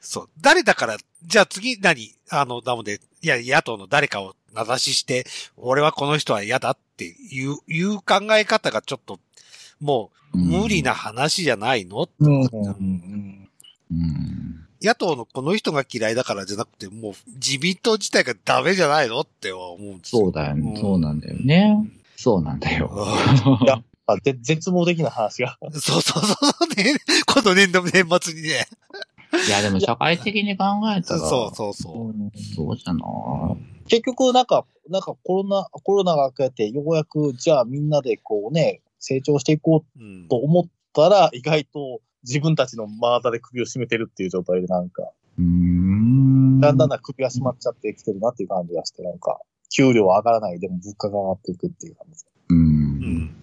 そう。誰だから、じゃあ次何？あの、なので、いや、野党の誰かを名指しして、俺はこの人は嫌だっていう、いう考え方がちょっともう、無理な話じゃないの、うん。うん。うん。野党のこの人が嫌いだからじゃなくて、もう自民党自体がダメじゃないのって思うん。ですよ。そうだよね。そうなん。だよね。そうなん。だよ。あ、で、絶望的な話が。そうそうそうね。この年度、年末にね。いや、でも社会的に考えたら、そうそうそうそうじゃな結局、なん。か、なん。かコロナ、コロナが明けて、ようやく、じゃあみん。なでこうね、成長していこうと思ったら、意外と自分たちの真綿で首を絞めてるっていう状態で、なんか、うーん。だんだんだん首が締まっちゃってきてるなっていう感じがして、なんか、給料は上がらないでも物価が上がっていくっていう感じ。う。うんん。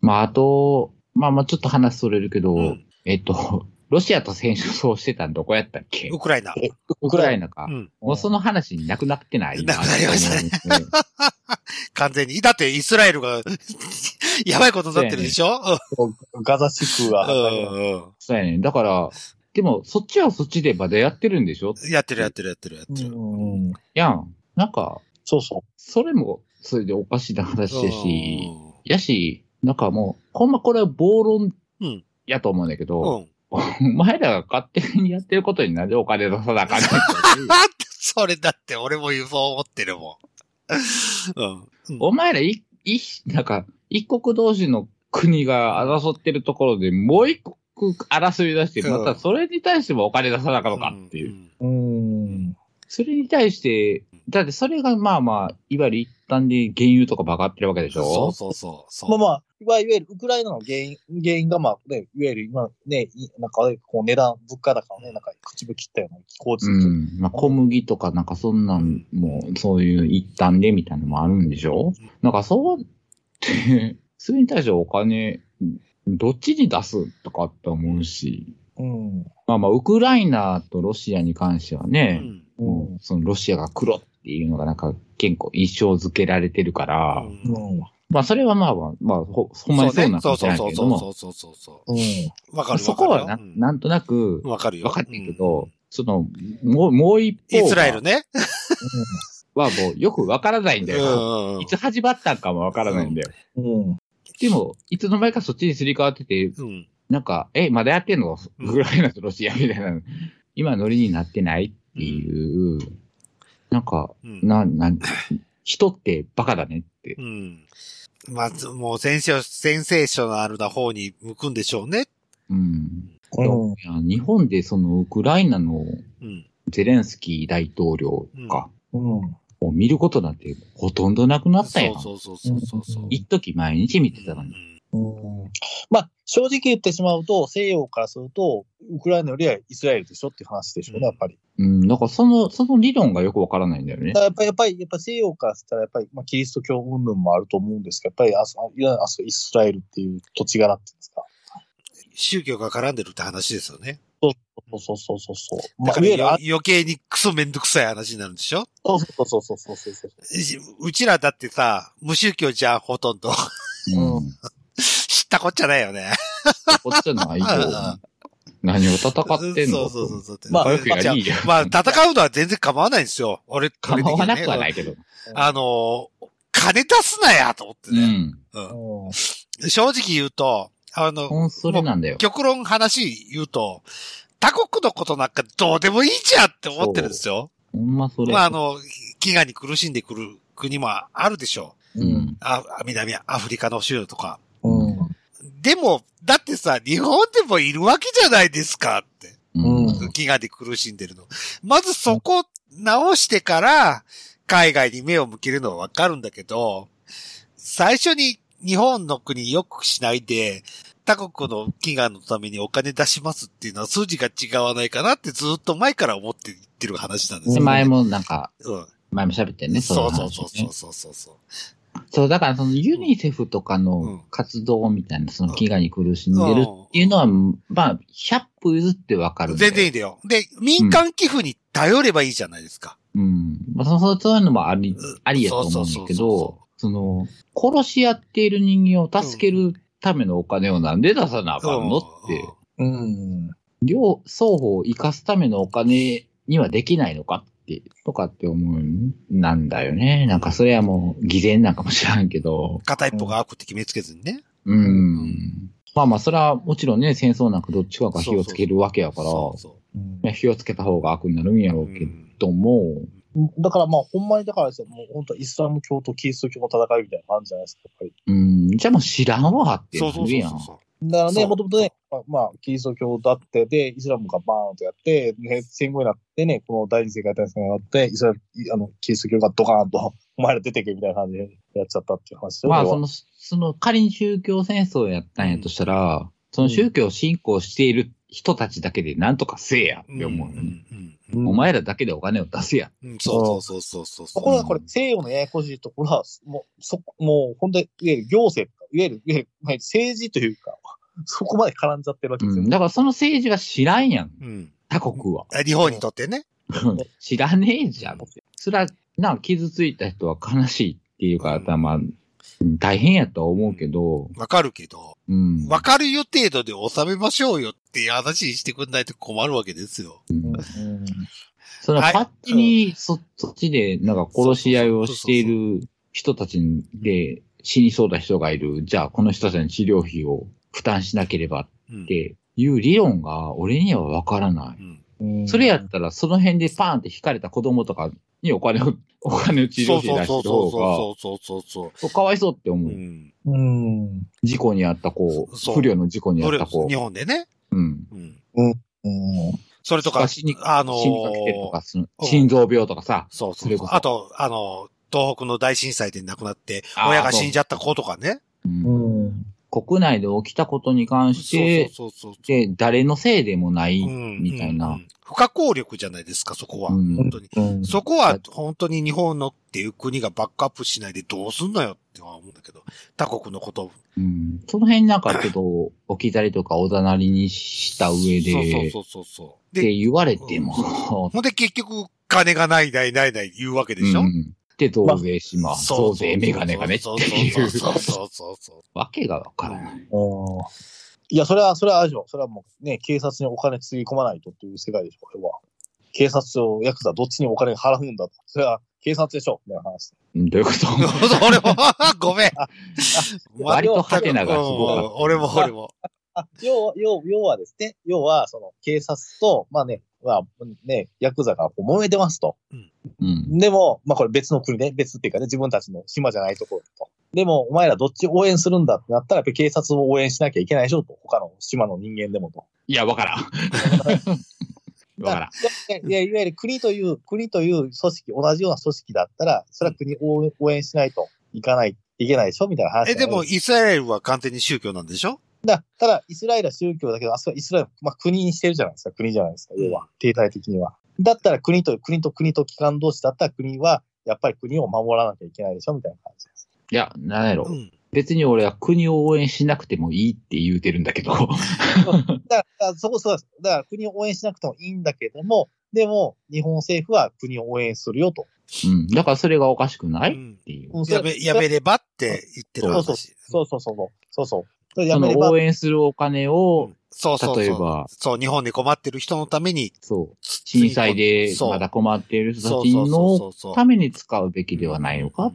まあ、あと、まあまあちょっと話それるけど、うんえっと、ロシアと戦争してたんどこやったっけ？ウクライナ。ウクライナか。うん。もうその話なくなってない？なくなりましたね (laughs) 完全に。だってイスラエルがやばいことになってるでしょ？ガザ地区は、うんうんそうやね。だから、でも、そっちはそっちでまだやってるんでしょ？やってるやってるやってるやってる。うん。やん。なんか、そうそそれも、それでおかしな話だし、うやし、なんかもう、ほんまこれは暴論うんやと思うんだけん。ど、うん。お前らが勝手にやってることになんでお金出さなあかんねん (laughs) それだって俺もそう思ってるもん。うん。うんお前らい、い、なんか、一国同士の国が争ってるところでもう一国争い出して、うんまたそれに対してもお金出さなあかんのかっていう。んう。うん。それに対して、だってそれがまあまあ、いわゆる一旦で原油とかバカってるわけでしょ？そうそうそうそう。まあまあ、いわゆるウクライナの原因、原因がまあね、いわゆる今ね、いなんかねこう値段、物価高のね、なんか口ぶ切ったような気候つうん。まあ小麦とかなんかそんなんも、そういう一旦でみたいなのもあるんでしょ？なんかそうって、それに対してお金、どっちに出すとかって思うし、うん。まあまあ、ウクライナとロシアに関してはうね、ん。もうそのロシアが黒っていうのがなんか結構印象付けられてるから、うんうん。まあそれはまあまあ、まあほ、ほんまにそうなんかそうもしれないけども、そうそうそうそうそうん。わかるそ。こはななんとなくわかるよ。分かってるけど、その、もう、もう一、方イスラエルね。はもうよくわからないんだよ。いつ始まったかもわからないんだよ。うん。でも、いつの間にかそっちにすり替わってて、うん。なんか、え、まだやってんのうんウクライナとロシアみたいな、今ノリになってないっていう、なんか、うん。な、なん、人ってバカだね。うん。まず、もうセンセーセンセーショナルな方に向くんでしょうね。うん。うん。いや日本でそのウクライナのうん。ゼレンスキー大統領とかうん。を見ることなんてほとんどなくなったやん。そうそうそうそうそう。一時毎日見てたのに。うんまあ、正直言ってしまうと、西洋からすると、ウクライナよりはイスラエルでしょっていう話でしょうね、やっぱり。うん、だからその、その理論がよくわからないんだよね。やっぱり、やっぱり、やっぱ西洋からしたら、やっぱり、まあ、キリスト教云々もあると思うんですけど、やっぱりあそ、いわゆイスラエルっていう土地柄っていうんですか。宗教が絡んでるって話ですよね。そうそうそうそうそう。まあ、だから余計にクソめんどくさい話になるんでしょ？そうそうそうそうそうそうそう。うちらだってさ、無宗教じゃん、ほとんど。うん。知ったこっちゃないよね。こっちじゃないよ。(laughs) 何を戦ってんの？そうそうそうそう。まあ早くやりいや。まあ、戦うのは全然構わないんですよ。俺、構わなくはないけど。あの、金出すなやと思ってね。うん。正直言うと、あの、ほんそれなんだよ。極論話言うと、他国のことなんかどうでもいいじゃんって思ってるんですよ。ほんまそれ。まあ、あの、飢餓に苦しんでくる国もあるでしょう。うん。あ、南アフリカの州とか。うん。でも、だってさ、日本でもいるわけじゃないですかって。うん。飢餓で苦しんでるの。まずそこ直してから、海外に目を向けるのはわかるんだけど、最初に日本の国よくしないで、他国の飢餓のためにお金出しますっていうのは数字が違わないかなってずっと前から思って言ってる話なんですよ、ね。で前もなんか、うん。前も喋ってんね。そういそうそうそうそうそう。そう、だからそのユニセフとかうんの活動みたいな、その飢餓に苦しんでるっていうのは、まあ、100歩譲ってわかる全然いいんだよ。で、民間寄付に頼ればいいじゃないですか。うん。まあ、そのそういうのもありうん、ありやと思うんだけど、その、殺し合っている人間を助けるためのお金をなんで出さなあかんのって、うん。両、双方を生かすためのお金にはできないのかって、とかって思うんなんだよね。なんかそれはもう偽善なんかもしらんけど、片一方が悪って決めつけずにね。うん。まあまあ、それはもちろんね、戦争なんかどっちかが火をつけるわけやから、そうそまあ火をつけた方が悪になるんやろう。うけども、だからまあ、ほんまにだからですよ、もう本当イスラム教とキリスト教の戦いみたいな感じじゃないですか、やっぱり。うん、じゃあもう知らんわってそうそうそうなるやん。そう。だからね、もともとね、まあ、まあ、キリスト教だって、で、イスラムがバーンとやって、ね、戦後になってね、この第二次世界大戦があって、イスラム、あの、キリスト教がドカーンと、お前ら出てけみたいな感じでやっちゃったっていう話で。まあ、その、その仮に宗教戦争やったんやとしたら、その宗教信仰している人たちだけでなんとかせえやって思うよね、うん。うんお前らだけでお金を出せや。うん。う。んそうそうそうそうそう。ところがこれ、西洋のややこしいところは、もう、そ、もう、本当に、行政いわゆる、いわゆる、まあ政治というか、そこまで絡んじゃってるわけですよ。うん。だからその政治は知らんやん。うん。他国は。あ日本にとってね。知らねえじゃん。それは、な、傷ついた人は悲しいっていうか、まあ、大変やとは思うけど、わかるけど、うん。わかるよ程度で収めましょうよっていう話にしてくんないと困るわけですよ。うんうんそのはい勝手にそ、そっちでなんか殺し合いをしている人たちで死にそうな人がいる。じゃあこの人たちの治療費を負担しなければうんっていう理論が俺にはわからない。それやったらその辺でパーンって引かれた子供とかにお金を、(laughs) お金を治療そう費そうそうそう出した方が、そうそうそうそう。かわいそうって思う。うん。うん。事故にあった子、そう不慮の事故にあった子日。本でね。うん。うん。うん。それとか、死にあとか、心臓病とかさ。そうそそう。そうれこそあと、あの、東北の大震災で亡くなって、親が死んじゃった子とかね。うんうん。国内で起きたことに関して、そうそうそうそう。で、誰のせいでもない、うんみたいなうんうん不可抗力じゃないですか、そこは。うん本当に。うん。そこは本当に日本のっていう国がバックアップしないでどうすんのよっては思うんだけど、他国のことを。うん、その辺なんかちょっと置き去りとかおざなりにした上で、そうってそうそうそう。言われても、ほんで結局、金がないないないない言うわけでしょ、うんで、増税します。そう増税メガネがねってそういうそうそうそう。わけがわからない。うんいや、それは、それはあれでしょ。それはもうね、警察にお金つぎ込まないとっていう世界でしょ、これは。警察とヤクザどっちにお金払うんだと。それは警察でしょ、みたいな話。うんどういうこと俺も、ごめん。割とハテナがすごかったうん俺も俺も。あ要は、要要はですね、要は、その、警察と、まあね、まあね、ヤクザがこう揉めてますと。うん。でも、まあこれ別の国ね、別っていうかね、自分たちの島じゃないところと。でも、お前らどっち応援するんだってなったら、やっぱり警察を応援しなきゃいけないでしょと。他の島の人間でもと。いや、わからん。(laughs) わからん。いや、いわゆる国という、国という組織、同じような組織だったら、それは国を応応援しないといかない、いけないでしょみたいな話。え、でも、イスラエルは完全に宗教なんでしょ？だただ、イスラエルは宗教だけど、あそこはイスラエル、まあ国にしてるじゃないですか、国じゃないですか、要は、定体的には。だったら国と、国と国と機関同士だったら国は、やっぱり国を守らなきゃいけないでしょみたいな感じです。いや、なんやろう。ん。別に俺は国を応援しなくてもいいって言うてるんだけど。だから、そこそうです。だから国を応援しなくてもいいんだけども、でも、日本政府は国を応援するよと。うん。だからそれがおかしくないっうんていう。やめ、やめればって言ってるそう話。そうそうそう。そうそう。それやその応援するお金を、そうそうそう。例えばそう、日本で困ってる人のために、そう、震災でそう。まだ困っている人たちのために使うべきではないのかっ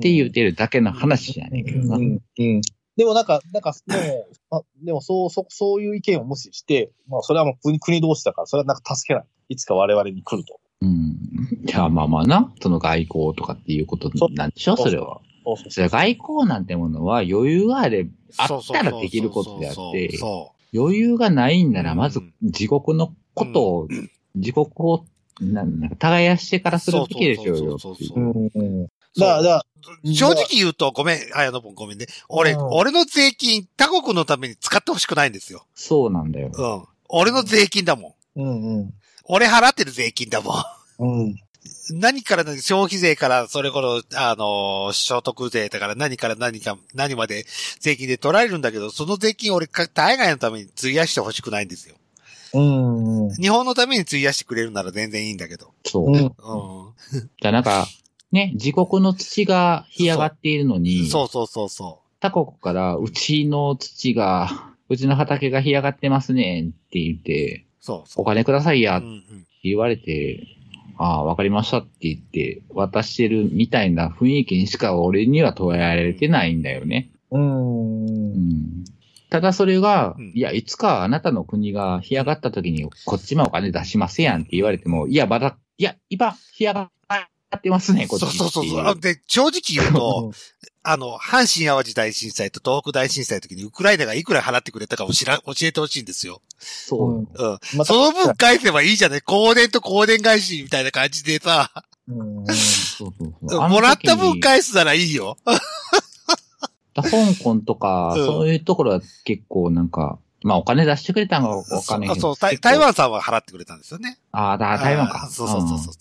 て言ってるだけの話やねんけどな。うん。うん。でもなんか、なんか、でも、ま、でもそう、そ、そういう意見を無視して、まあ、それはもう国、国同士だから、それはなんか助けない。いつか我々に来ると。うん。じゃあまあまあな、その外交とかっていうことなんでしょ？それは。そうそう外交なんてものは余裕があれ、あったらできることであって、そ余裕がないんなら、まずうん自国のことを、自国を、なんなんか耕してからするべきでしょうよ。正直言うと、ごめん、あやのぽんごめんね。俺、うん俺の税金、他国のために使ってほしくないんですよ。そうなんだよ。うん。俺の税金だもん。ら、うんうん。俺払ってる税金だもん。うん。何から何、消費税から、それこそ、あのー、所得税だから何から何か、何まで税金で取られるんだけど、その税金俺か、海外のために費やしてほしくないんですよ。うん。うん。日本のために費やしてくれるなら全然いいんだけど。そう。うん。うん。じゃあなんか、ね、自国の土が干上がっているのに、そうそうそうそ他国からうちの土が、うちの畑が干上がってますねって言って、う。そうそう。お金くださいやってうんうん言われて、ああ、わかりましたって言って渡してるみたいな雰囲気にしか俺には捉えられてないんだよね。うん。うんただそれが、うんいや、いつかあなたの国が干上がった時にこっちもお金出しますやんって言われても、いや、まだ、いや、今、干上がってますね、こっちそうそうそうそう。で、正直言うと、(laughs) あの、阪神淡路大震災と東北大震災の時にウクライナがいくら払ってくれたかを知ら、教えてほしいんですよ。そう。うん。またその分返せばいいじゃない香典と香典返しみたいな感じでさ、うん。そうそうそう。もらった分返すならいいよ。香港とか、うんそういうところは結構なんか、まあお金出してくれたんかわかんないけど。そう、台湾さんは払ってくれたんですよね。ああ、だ台湾か。そうそうそうそう。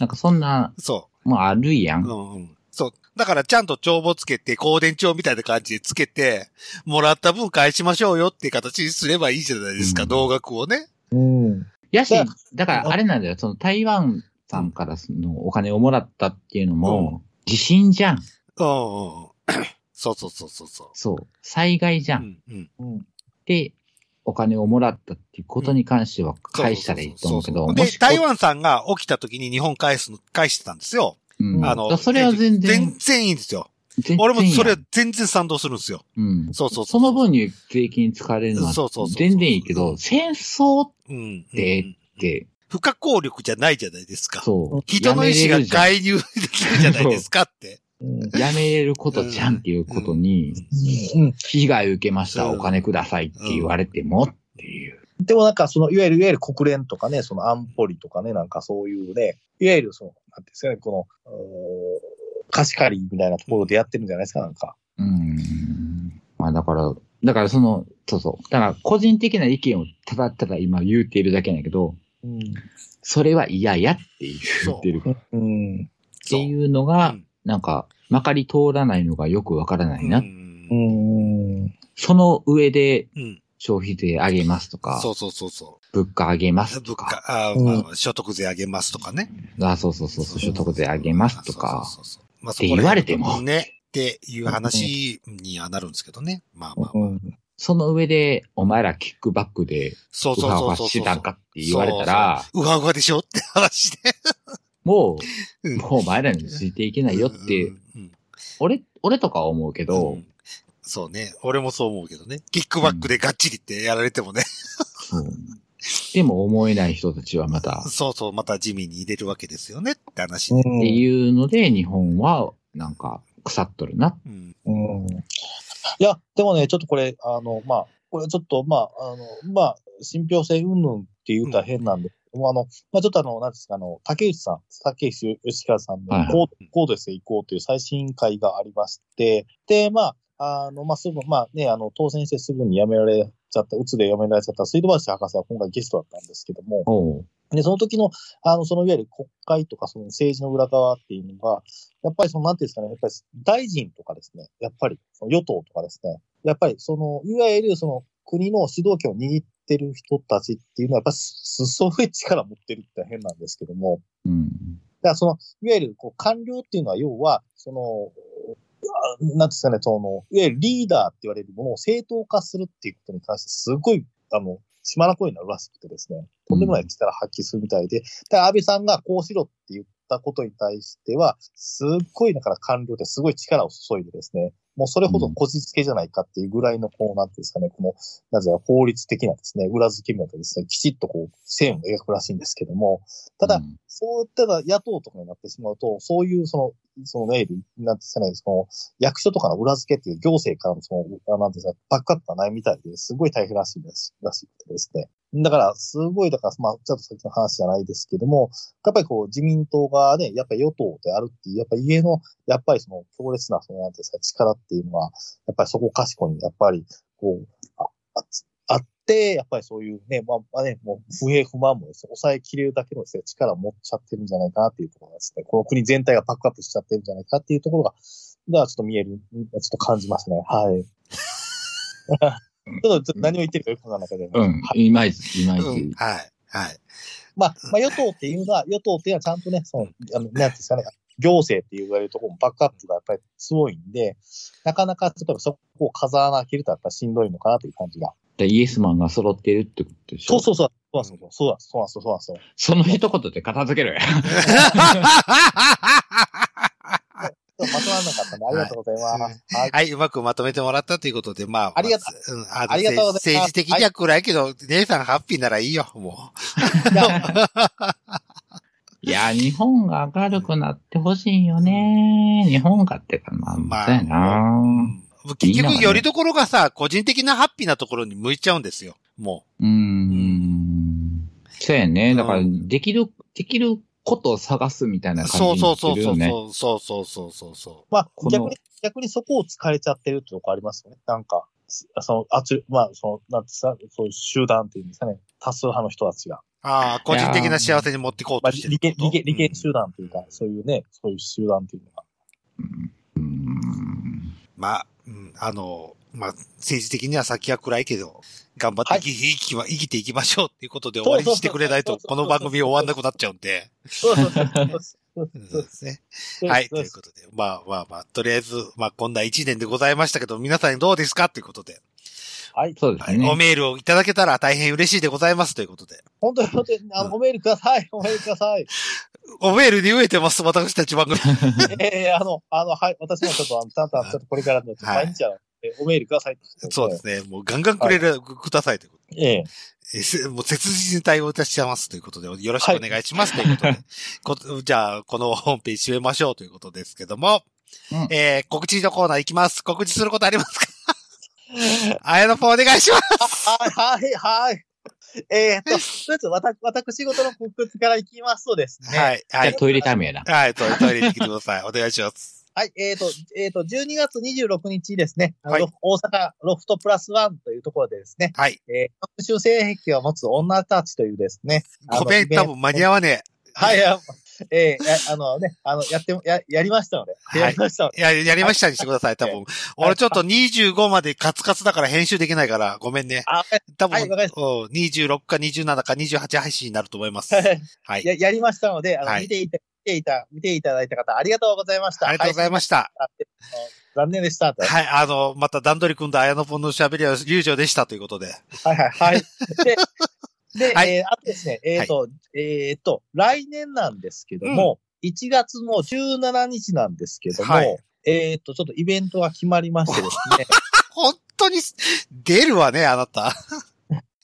なんかそんな、そもうあるやん。う。うんうん。そう。だからちゃんと帳簿つけて、香典帳みたいな感じでつけて、もらった分返しましょうよっていう形にすればいいじゃないですか、うん同額をね。うん。やしだ、だからあれなんだよ、その台湾さんからそのお金をもらったっていうのも、自信じゃん。うん。そうそうそうそうそう。そう。災害じゃ。うんんうん。うん。で、お金をもらったっていうことに関しては返したらいいと思うけど、で台湾さんが起きた時に日本返すの、返してたんですよ。うん、あの、それは全然、全然いいんですよ。俺もそれやは全然賛同するんですよ。うん。そうそうその分に税金使われるのはそうそうそう全然いいけど、戦争っうん。でうんて、不可抗力じゃないじゃないですか。そう。人の意志が介入できるじゃないですかって。うん。やめれることじゃんっていうことに、うん。被害を受けました、うんお金くださいって言われてもっていう。でもなんか、その、いわゆる、いわゆる国連とかね、その安保理とかね、なんかそういうね、いわゆるその、なんですかね、この、貸し借りみたいなところでやってるんじゃないですか、なんか。うん。まあだから、だからその、そうそう。だから個人的な意見をただただ今言うているだけなんだけど、うん。それは嫌やって言ってる。っうん。ていうのが、うんなんか、まかり通らないのがよくわからないな。うんうん。その上でうん。消費税上げますとか、そうそうそうそ物価上げまう。すと物か、価、あーうんまあ、所得税上げますとかね。あそうそうそうそう、所得税上げますとか、そうそうそう。まあ、って言われてもね。っていう話にはなるんですけどね。まあまあまあ。うん。その上で、お前らキックバックで、そうそうそう。してたんかって言われたら、そうわうわでしょって話で。もう、うんもうお前らについていけないよって、うんうん俺、俺とかは思うけど、うんそうね。俺もそう思うけどね。キックバックでガッチリってやられてもね。そうでも思えない人たちはまた、そうそう、また地味に入れるわけですよねって話で。っていうので、日本は、なんか、腐っとるな。うん。うん。いや、でもね、ちょっとこれ、あの、まあ、これちょっと、まあ、あの、まあ、信憑性云々って言うたら変なんで、もうあの、まあ、ちょっとあの、なんですか、あの、竹内さん、竹内義和さんはいのコード、コードレスへ行こうという最新会がありまして、で、まあ、あの、まあ、すぐ、まあね、あの、当選してすぐに辞められちゃった、うつで辞められちゃった水道橋博士は今回ゲストだったんですけども、で、その時の、あの、そのいわゆる国会とかその政治の裏側っていうのが、やっぱりその、なんていうんですかね、やっぱり大臣とかですね、やっぱりその与党とかですね、やっぱりその、いわゆるその国の主導権を握ってる人たちっていうのは、やっぱりすそういう力を持ってるって変なんですけども、うん。だからその、いわゆるこう官僚っていうのは、要は、その、あなんですかね、その、いわゆるリーダーって言われるものを正当化するっていうことに関して、すごい、あの、島の声になるらしくてですね、とんでもない力発揮するみたいで、うん安倍さんがこうしろって言ったことに対しては、すっごいだから官僚ですごい力を注いでですね、もうそれほどこじつけじゃないかっていうぐらいの、こう、なんていうんですかね、この、なぜか法律的なですね、裏付けみたいですね、きちっとこう、線を描くらしいんですけども、ただ、うんそういったら野党とかになってしまうと、そういうその、そのね、なんですかね、その、役所とかの裏付けっていう行政からのその、あなんていうんですか、バックアップがないみたいで、すごい大変らしいです、らしくてですね。だから、すごい、だから、まあ、ちょっと先の話じゃないですけども、やっぱりこう、自民党がね、やっぱり与党であるっていう、やっぱり家の、やっぱりその、強烈な、その、なんていうんですか、力っていうのは、やっぱりそこかしこに、やっぱり、こう、あ、ああって、やっぱりそういうね、まあ、まあね、もう不平不満もですね、抑えきれるだけのですね、力を持っちゃってるんじゃないかなっていうところですね、この国全体がバックアップしちゃってるんじゃないかっていうところが、ではちょっと見える、ちょっと感じますね。はい。ちょっと、何を言ってるかよくわかんないけど、うんは。いいまいち、いまいち。うん。はい。はい。まあ、(laughs) まあ、与党っていうのは、与党っていうのはちゃんとね、その、あの、なんていうんですかね、行政って言われるところもバックアップがやっぱり強いんで、なかなか、例えばそこを風穴開けるとやっぱりしんどいのかなという感じが。でイエスマンが揃ってるってことでしょ？そうそうそう。そう。そうなんです。そうなんですよ。そうなんですよ。その一言で片付ける。(laughs) まとまらなかったんで、ありがとうございます。はい。はい、うまくまとめてもらったということで、まあ。ありがとう。うん、あありがとうございます政治的には暗いけど、姉さんハッピーならいいよ、もいやいや、(laughs) 日本が明るくなってほしいよね。日本がってか、まあ、まあそうやな。結局、よりどころがさ、個人的なハッピーなところに向いちゃうんですよ。もうーん。そうやね。だから、うできる、できることを探すみたいなう。感そうじになってるよそうそうそうね。そうそうそうそうそまあ逆に、逆にそこを疲れちゃってるってとこありますよね。なんか、その、あつ、まあ、その、なんてさ、そういう集団っていうんですかね。多数派の人たちが。う。ああ、個人的な幸せに持っていこうまあ、としてるって利権、こと。利権、利権集団というか、そういうね、そういう集団っていうのが。うーん。まあ、うん、あの、まあ、政治的には先は暗いけど、頑張って生き,、生きは生きていきましょうっていうことで終わりにしてくれないと、この番組終わんなくなっちゃうんで。そうですね。はい。ということで、まあまあまあ、とりあえず、まあこんな一年でございましたけど、皆さんどうですかということで、はい。はい、そうですね。おメールをいただけたら大変嬉しいでございますということで。本当に本当に、あの、おメールください。おメールください。おメールに飢えてます、私たち番組。(laughs) ええあの、あの、はい。私もちょっと、あの、たんたん、ちょっとこれからの、はい毎日あの、えおメールください。そうですね。もうガンガンくれる、くださいということで。ええもう切実に対応いたしますということで、よろしくお願いしますということで、(laughs) こじゃあ、このホームページ締めましょうということですけども、うんえー、告知のコーナー行きます。告知することありますか？(laughs) あやのぽんお願いしますはい、はい、はい。えーっと、とりあえず、わた、私事の告知からいきますとですね。はい、はい。じゃあトイレタイムやな。はい、トイレ、トイレ行ってきてください。お願いします。はい、えっ、と、(laughs) えっ、と、12月26日ですね、はい。大阪ロフトプラスワンというところでですね、はい。えー、特殊性癖を持つ女たちというですね、ごめん、多分間に合わねはい、あえーやあのね、あの、やっても、や、やりましたので、はい。やりましたので、え。いや、やりましたにしてください、多分。俺ちょっと25までカツカツだから編集できないから、ごめんね。あ、多分、はいわかりまうん26か27か28配信になると思います。はい。はい。や、やりましたので、あの、はい。見ていた、見ていた、見ていただいた方、ありがとうございました。ありがとうございました。はい残念でした。はい、はい、あの、また段取り組んだ綾野ポンの喋りは流暢でしたということで。はい、はい。で、(laughs) で、はいえーあとですね、えっ、と、えっ、と、来年なんですけども、1月の17日なんですけども、はいえっ、と、ちょっとイベントが決まりましてですね、(laughs) 本当に出るわね、あなた。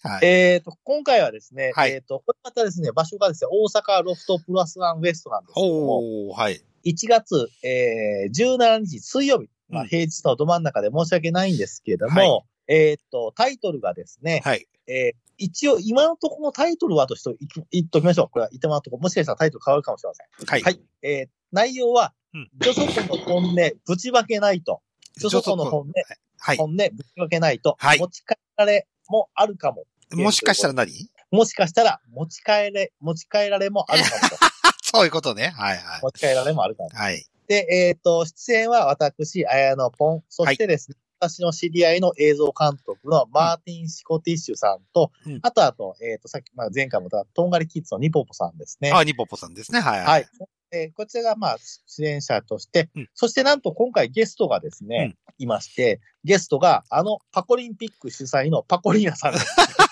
はい。えっと、今回はですね、はいえっ、と、これまたですね、場所がですね、大阪ロフトプラスワンウエストなんですけども、はい。1月、えー、17日水曜日、まあ、うん平日のど真ん中で申し訳ないんですけども、はいえっ、と、タイトルがですね、はい。えー一応、今のところのタイトルはとして言っときましょう。これは、今のところ、もしかしたらタイトル変わるかもしれません。はい。はい。えー内容はうん、女祖子の本音、ぶちまけないと。女祖子の本音、はい。本音、ぶちまけないと。はい持ち帰られもあるかも。もしかしたら何？もしかしたら、持ち帰れ、持ち帰られもあるかもと。(laughs) そういうことね。はいはい。持ち帰られもあるかも。はい。で、えっ、と、出演は私、綾野ポン、そしてですね、私の知り合いの映像監督のマーティン・シコティッシュさんと、うんあとあと、えっ、と、さっき、まあ、前回もた、とんがりキッズのニポポさんですね。あ、ニポポさんですね。はい。はい。。えーこちらが、まあ、出演者として、うんそしてなんと今回ゲストがですね、いまして、ゲストが、あの、パコリンピック主催のパコリーナさんです。(laughs)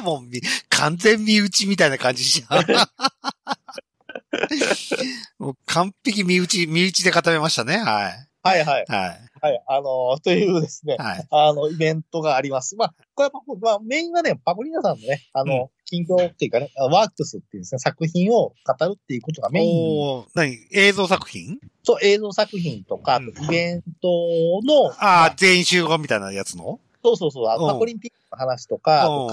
あ、もうみ、完全身内みたいな感じじゃん。(laughs) もう完璧身内、身内で固めましたね。はい。はいはい。はい。はい。あのーというですね、はい。あの、イベントがあります。まあ、これは、まあ、メインはね、パコリーナさんのね、あの、近況っていうかね、ワークスっていうですね、作品を語るっていうことがメイン。おー、何？映像作品？そう、映像作品とか、うんイベントの、まああ、全員集合みたいなやつの？そうそうそう、あのうんパコリンピックの話とか、あと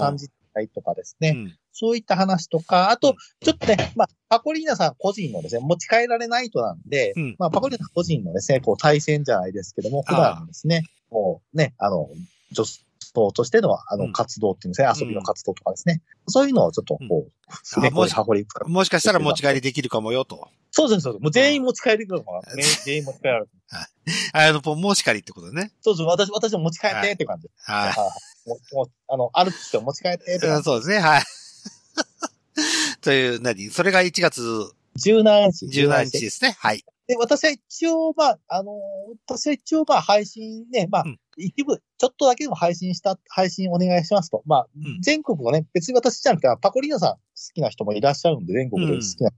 とかですね、うん。そういった話とか、あと、ちょっとね、まあ、パコリーナさん個人のですね、持ち帰られないとなんで、うんまあ、パコリーナさん個人のですね、こう、対戦じゃないですけども、普段ですね、もうね、あの、女装としての、あの、うん活動っていうんですね、遊びの活動とかですね。そういうのをちょっと、こう、すね、あもしこう、パコリ深くもしかしたら持ち帰りできるかもよと。そうです、そうです。もう全員持ち帰りくるのかな。(laughs) 全員持ち帰られる。あの、もしかりってことね。そうそう、私、私も持ち帰ってって感じ。はい。はいもうもうあの、アルプスで持ち帰ってって。そうですね、はい。(laughs) という、何？それが1月17日。17日ですね。はい。で、私は一応、まあ、あの、私は一応、まあ、配信ね、まあ、うん一部、ちょっとだけでも配信した、配信お願いしますと。まあ、うん全国のね、別に私じゃなくて、パコリーナさん好きな人もいらっしゃるんで、全国で好きな。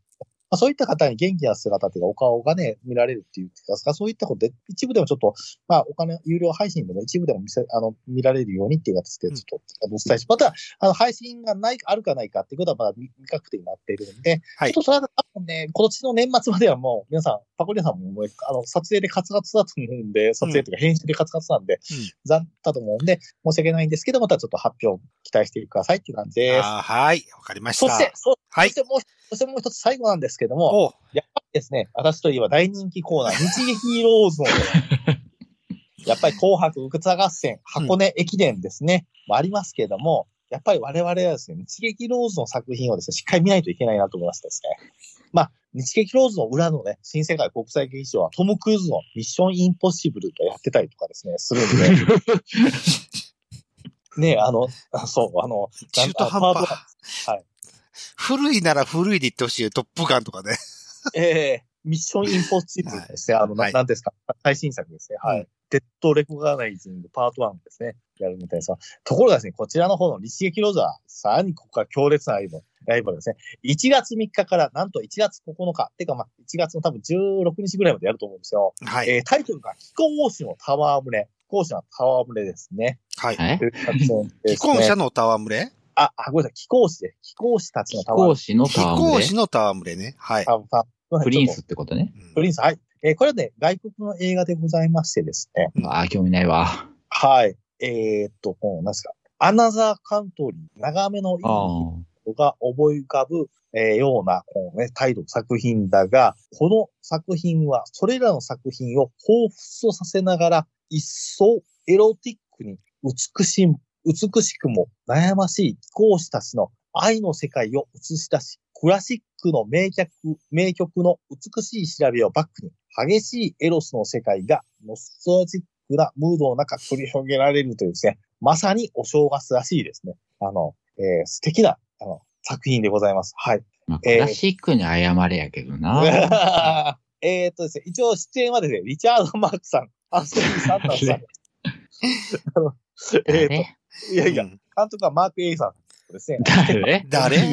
まあ、そういった方に元気な姿っていうか、お顔がね、見られるっていうか、そういったことで、一部でもちょっと、まあ、お金、有料配信でも一部でも見せ、あの、見られるようにっていう形で、ちょっと、お伝えし、また、あの、配信がない、あるかないかっていうことはまだ未未確定になっているんで、はいちょっとそれは多分ね、今年の年末まではもう、皆さん、パコリアさんもあの、撮影でカツカツだと思うんで、撮影というか編集でカツカツなんで、残ったと思うんで、申し訳ないんですけど、またちょっと発表期待してくださいっていう感じです。はい。わかりました。そして、そはいそし。てもう、そしてもう一つ最後なんですけども、おやっぱりですね、私といえば大人気コーナー、(laughs) 日劇ローズの、やっぱり紅白歌合戦、箱根駅伝ですね、もありますけれども、やっぱり我々はですね、日劇ローズの作品をですね、しっかり見ないといけないなと思いましてですね。まあ、日劇ローズの裏のね、新世界国際劇場はトム・クルーズのミッション・インポッシブルがやってたりとかですね、するんで。(laughs) ねあの、あそう、あの、中途半端。はい。古いなら古いで言ってほしいよ。トップガンとかね。えー、ミッションインポッシブルですね。あの、なはいなんていうんですか、最新作ですね。はい。うんデッドレコガナイジングパート1ですね。やるみたいですが。ところがですね、こちらの方の立撃ロジャー、さらにここから強烈なライバル、ライバルですね。1月3日から、なんと1月9日、てかまあ、1月の多分16日ぐらいまでやると思うんですよ。はい。えー、タイトルが、気候士のタワー群れ。気候士のタワー群れですね。はい。既ね。婚者のタワー群れ？あ、あ、ごめんなさい。気候士で、気候士たちの飛タワー行士の非タワーム公士のタワー群れね。はい。タワープリンスってことね。うんプリンス、はい。えーこれはね、外国の映画でございましてですね。うんああ、興味ないわ。はい。えーっと、何ですか。アナザーカントリー、長めのいいが思い浮かぶ、えーような、このね、タイトル作品だが、この作品は、それらの作品を彷彿とさせながら、一層エロティックに美しい、美しくも悩ましい貴公子たちの愛の世界を映し出し、クラシックの名曲、名曲の美しい調べをバックに、激しいエロスの世界がノストラジックなムードの中繰り広げられるというですね、まさにお正月らしいですね。あの、えー素敵な、あの、作品でございます。はい。まあ、クえーラシックに謝れやけどな。(laughs) えーっとですね、一応出演はですね、リチャード・マークさん、アンソニー・サンタンさん。(laughs) えーっと、誰いやいや、うん監督はマーク・エイさんですね。誰？誰？(laughs)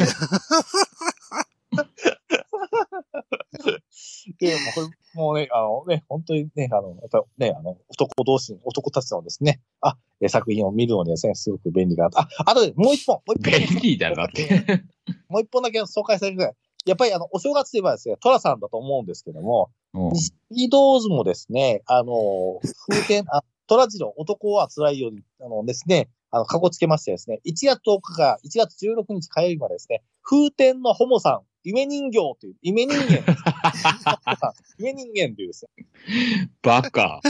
で、もうこれ、もうね、あのね、本当にね、あの、やっぱね、あの、男同士、男たちのですね、あ、え作品を見るのにですね、すごく便利かなと。あ、あとで、もう一本、もう一本。便利だなって。(laughs) もう一本だけ紹介されてください。やっぱりあの、お正月といえばですね、トラさんだと思うんですけども、うん西木道図もですね、あの、風天、あ、トラジロ、男は辛いように、あのですね、あの、かこつけましてですね、1月10日から1月16日火曜日までですね、風天のホモさん、夢人形という、夢人間、(laughs) 夢人間というですね、バカ。(laughs)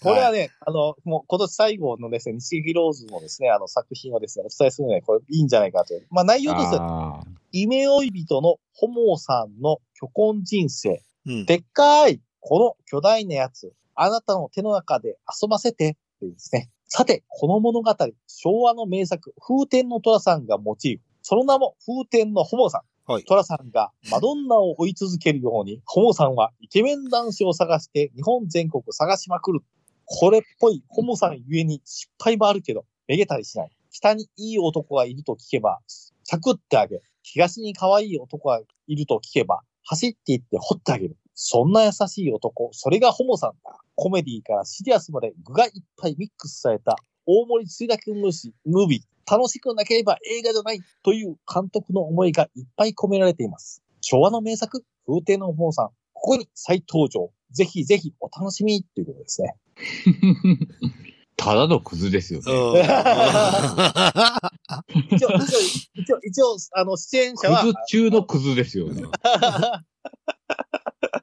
これはね、あの、もう今年最後のですね、西木ローズのですね、あの作品をですね、お伝えするので、これいいんじゃないかという。まあ内容としては、夢追い人のホモさんの虚婚人生、うん。でっかい、この巨大なやつ、あなたの手の中で遊ばせて、というですね。さて、この物語、昭和の名作、風天の虎さんがモチーフ。その名も風天のホモさん。はい虎さんがマドンナを追い続けるように、ホモさんはイケメン男子を探して日本全国探しまくる。これっぽいホモさんゆえに失敗もあるけど、めげたりしない。北にいい男がいると聞けば、サクってあげ、東に可愛い男がいると聞けば、走って行って掘ってあげる。そんな優しい男、それがホモさんだ。コメディからシリアスまで具がいっぱいミックスされた大盛り追だけムービー。楽しくなければ映画じゃないという監督の思いがいっぱい込められています。昭和の名作、風天のホモさん。ここに再登場。ぜひぜひお楽しみということですね。(laughs) ただのクズですよね。うん (laughs) 一応、一応、一応、一応、あの、出演者はク、ズ中のクズですよね。(laughs)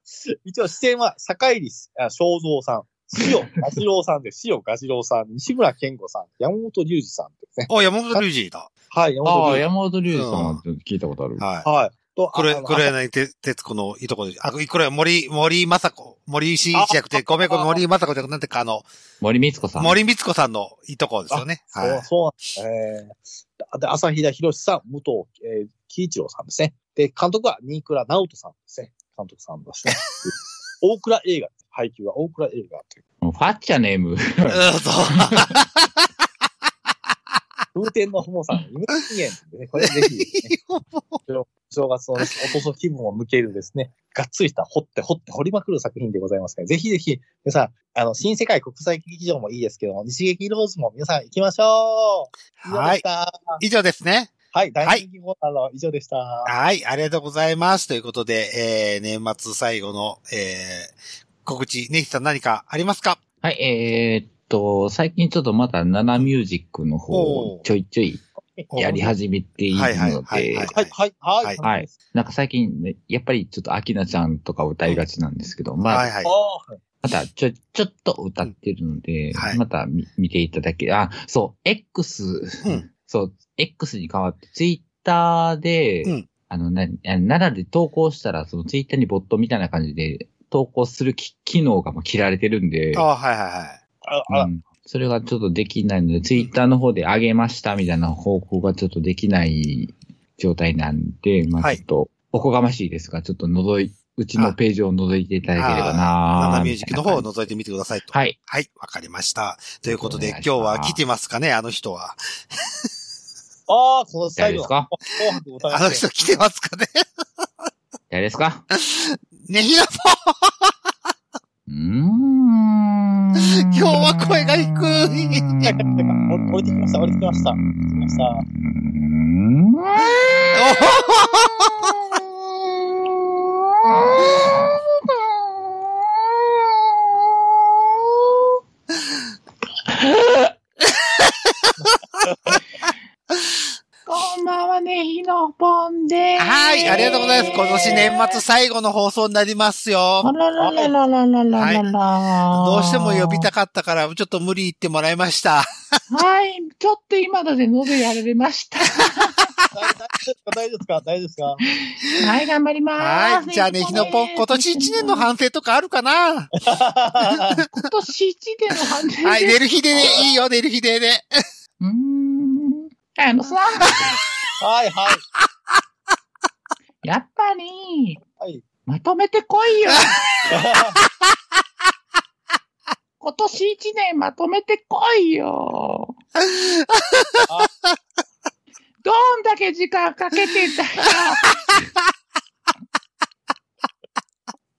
(laughs) 一応、出演は、坂入あ正蔵さん、塩ガジロウさんです。塩ガジロウさん、西村健吾さん、山本隆二さんですね。お、山本隆二だ。はい、山ああ、本隆山本龍二さんっと聞いたことある。は二。はい。と、い。これ、あのこれ柳徹子のいとこで。あ、これは森、森正子。森進一じゃなくて、ごめんごめん、森正子じゃなくて、あの、森光子さん。森光子さんのいとこですよね。そう、はい。そうなんです。えー、で、朝日田博さん、武藤、えー、喜一郎さんですね。で、監督は新倉直人さんですね。監督さんですね。(laughs) 大倉映画。配給は大倉映画という。ファッチャネーム。うんそう。(laughs) 風天のホモさん、夢人間でね、これぜひね、(laughs) 正月のねおとそ気分を抜けるですね、がっつりした掘って掘って掘りまくる作品でございますから、ぜひぜひ、皆さん、あの、新世界国際劇場もいいですけども、西劇ローズも皆さん行きましょうはい。以上ですね。はい、大人気コーナーの以上でした。はい、ありがとうございます。ということで、えー、年末最後の、えー、告知、ネヒさん何かありますか？はい、えーっと、最近ちょっとまたナナミュージックの方をちょいちょいやり始めているのはいはいはいではい、はい、はい、はい。はいはい。なんか最近ね、やっぱりちょっとアキナちゃんとか歌いがちなんですけど、まあ、はいはい。あまたちょ、ちょっと歌ってるので、うんはいまた見見ていただけ、あ、そう、X、うんそう、X に変わって、ツイッターで、うんあの、な、あ奈良で投稿したら、そのツイッターにボットみたいな感じで投稿するき機能がもう切られてるんで、あはいはいはい。あ、うんそれがちょっとできないので、ツイッターの方で上げましたみたいな報告がちょっとできない状態なんで、まはいあちょっと、おこがましいですが、ちょっと覗い、うちのページを覗いていただければなナナミュージックの方を覗いてみてくださいと。はい。はい、わかりました。ということで、今日は来てますかね、あの人は。ああ、この最後。誰です。か？あの人来てますかね？誰ですか？ねひなぽ。うーん。今日は声が低い。(laughs) 降りてきました降りてきましたうーんました。うーんこんのぽんでーす。はい、ありがとうございます。今年年末最後の放送になりますよあ。ららららららららら。どうしても呼びたかったから、ちょっと無理言ってもらいました。はい、ちょっと今ので喉やられました。大丈夫ですか？大丈夫ですか？はい、頑張りまーす。はい。じゃあね、ひのぽん、今年一年の反省とかあるかな？今年一年の反省はい、で寝る日でね、いいよ、寝る日でね。うーん。あのさ、はい、はい。(laughs) やっぱり、はい。まとめてこいよ。(laughs) 今年一年まとめてこいよ。(laughs) どんだけ時間かけてんだよ。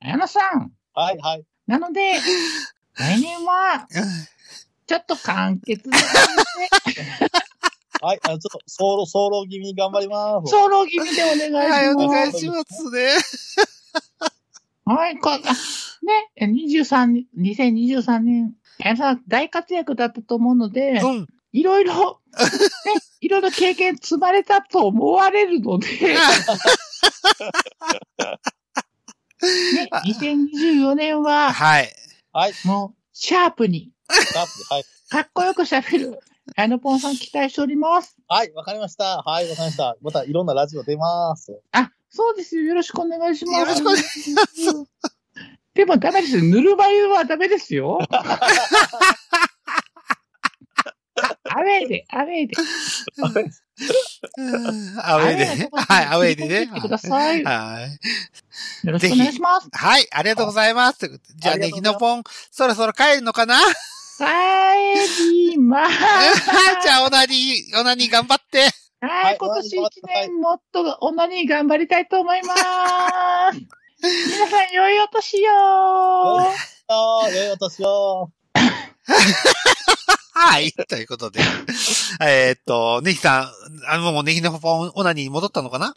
あのさん、はい、はい。なので、来年は、ちょっと簡潔な感じで、はい、あの、ちょっと、ソロ、ソロ気味に頑張ります。ソロ気味でお願いします。はい、お願いしますね。はい、こ、あね、23年、2023年、あのさ、大活躍だったと思うので、うん。いろいろ、ね、いろいろ経験積まれたと思われるので、ね、2024年は、はい。はい、もう、シャープに、はい。かっこよく喋る、あのぽんさん期待しております。はい、わかりました。はい、わかりました。またいろんなラジオ出ます。あ、そうですよ。よろしくお願いします。よろしくお願いします。でもダメですよ。ぬるま湯はダメですよ。アウェイで、アウェイで。うんアウェイでね。はい、アウェイでね。来てください。よはい。ろしくお願いします。はい、ありがとうございます。じゃあね、ひのぽん、そろそろ帰るのかな？帰りまーす。(laughs) じゃあ、オナニー、オナニー頑張って。は、はいい今年一年もっとオナニー頑張りたいと思います。皆さん、良いお年よああ、良いお年を。(laughs) はい、ということで。えーっと、ネヒさん、あの、もうネヒのぽん、オナニー戻ったのかな？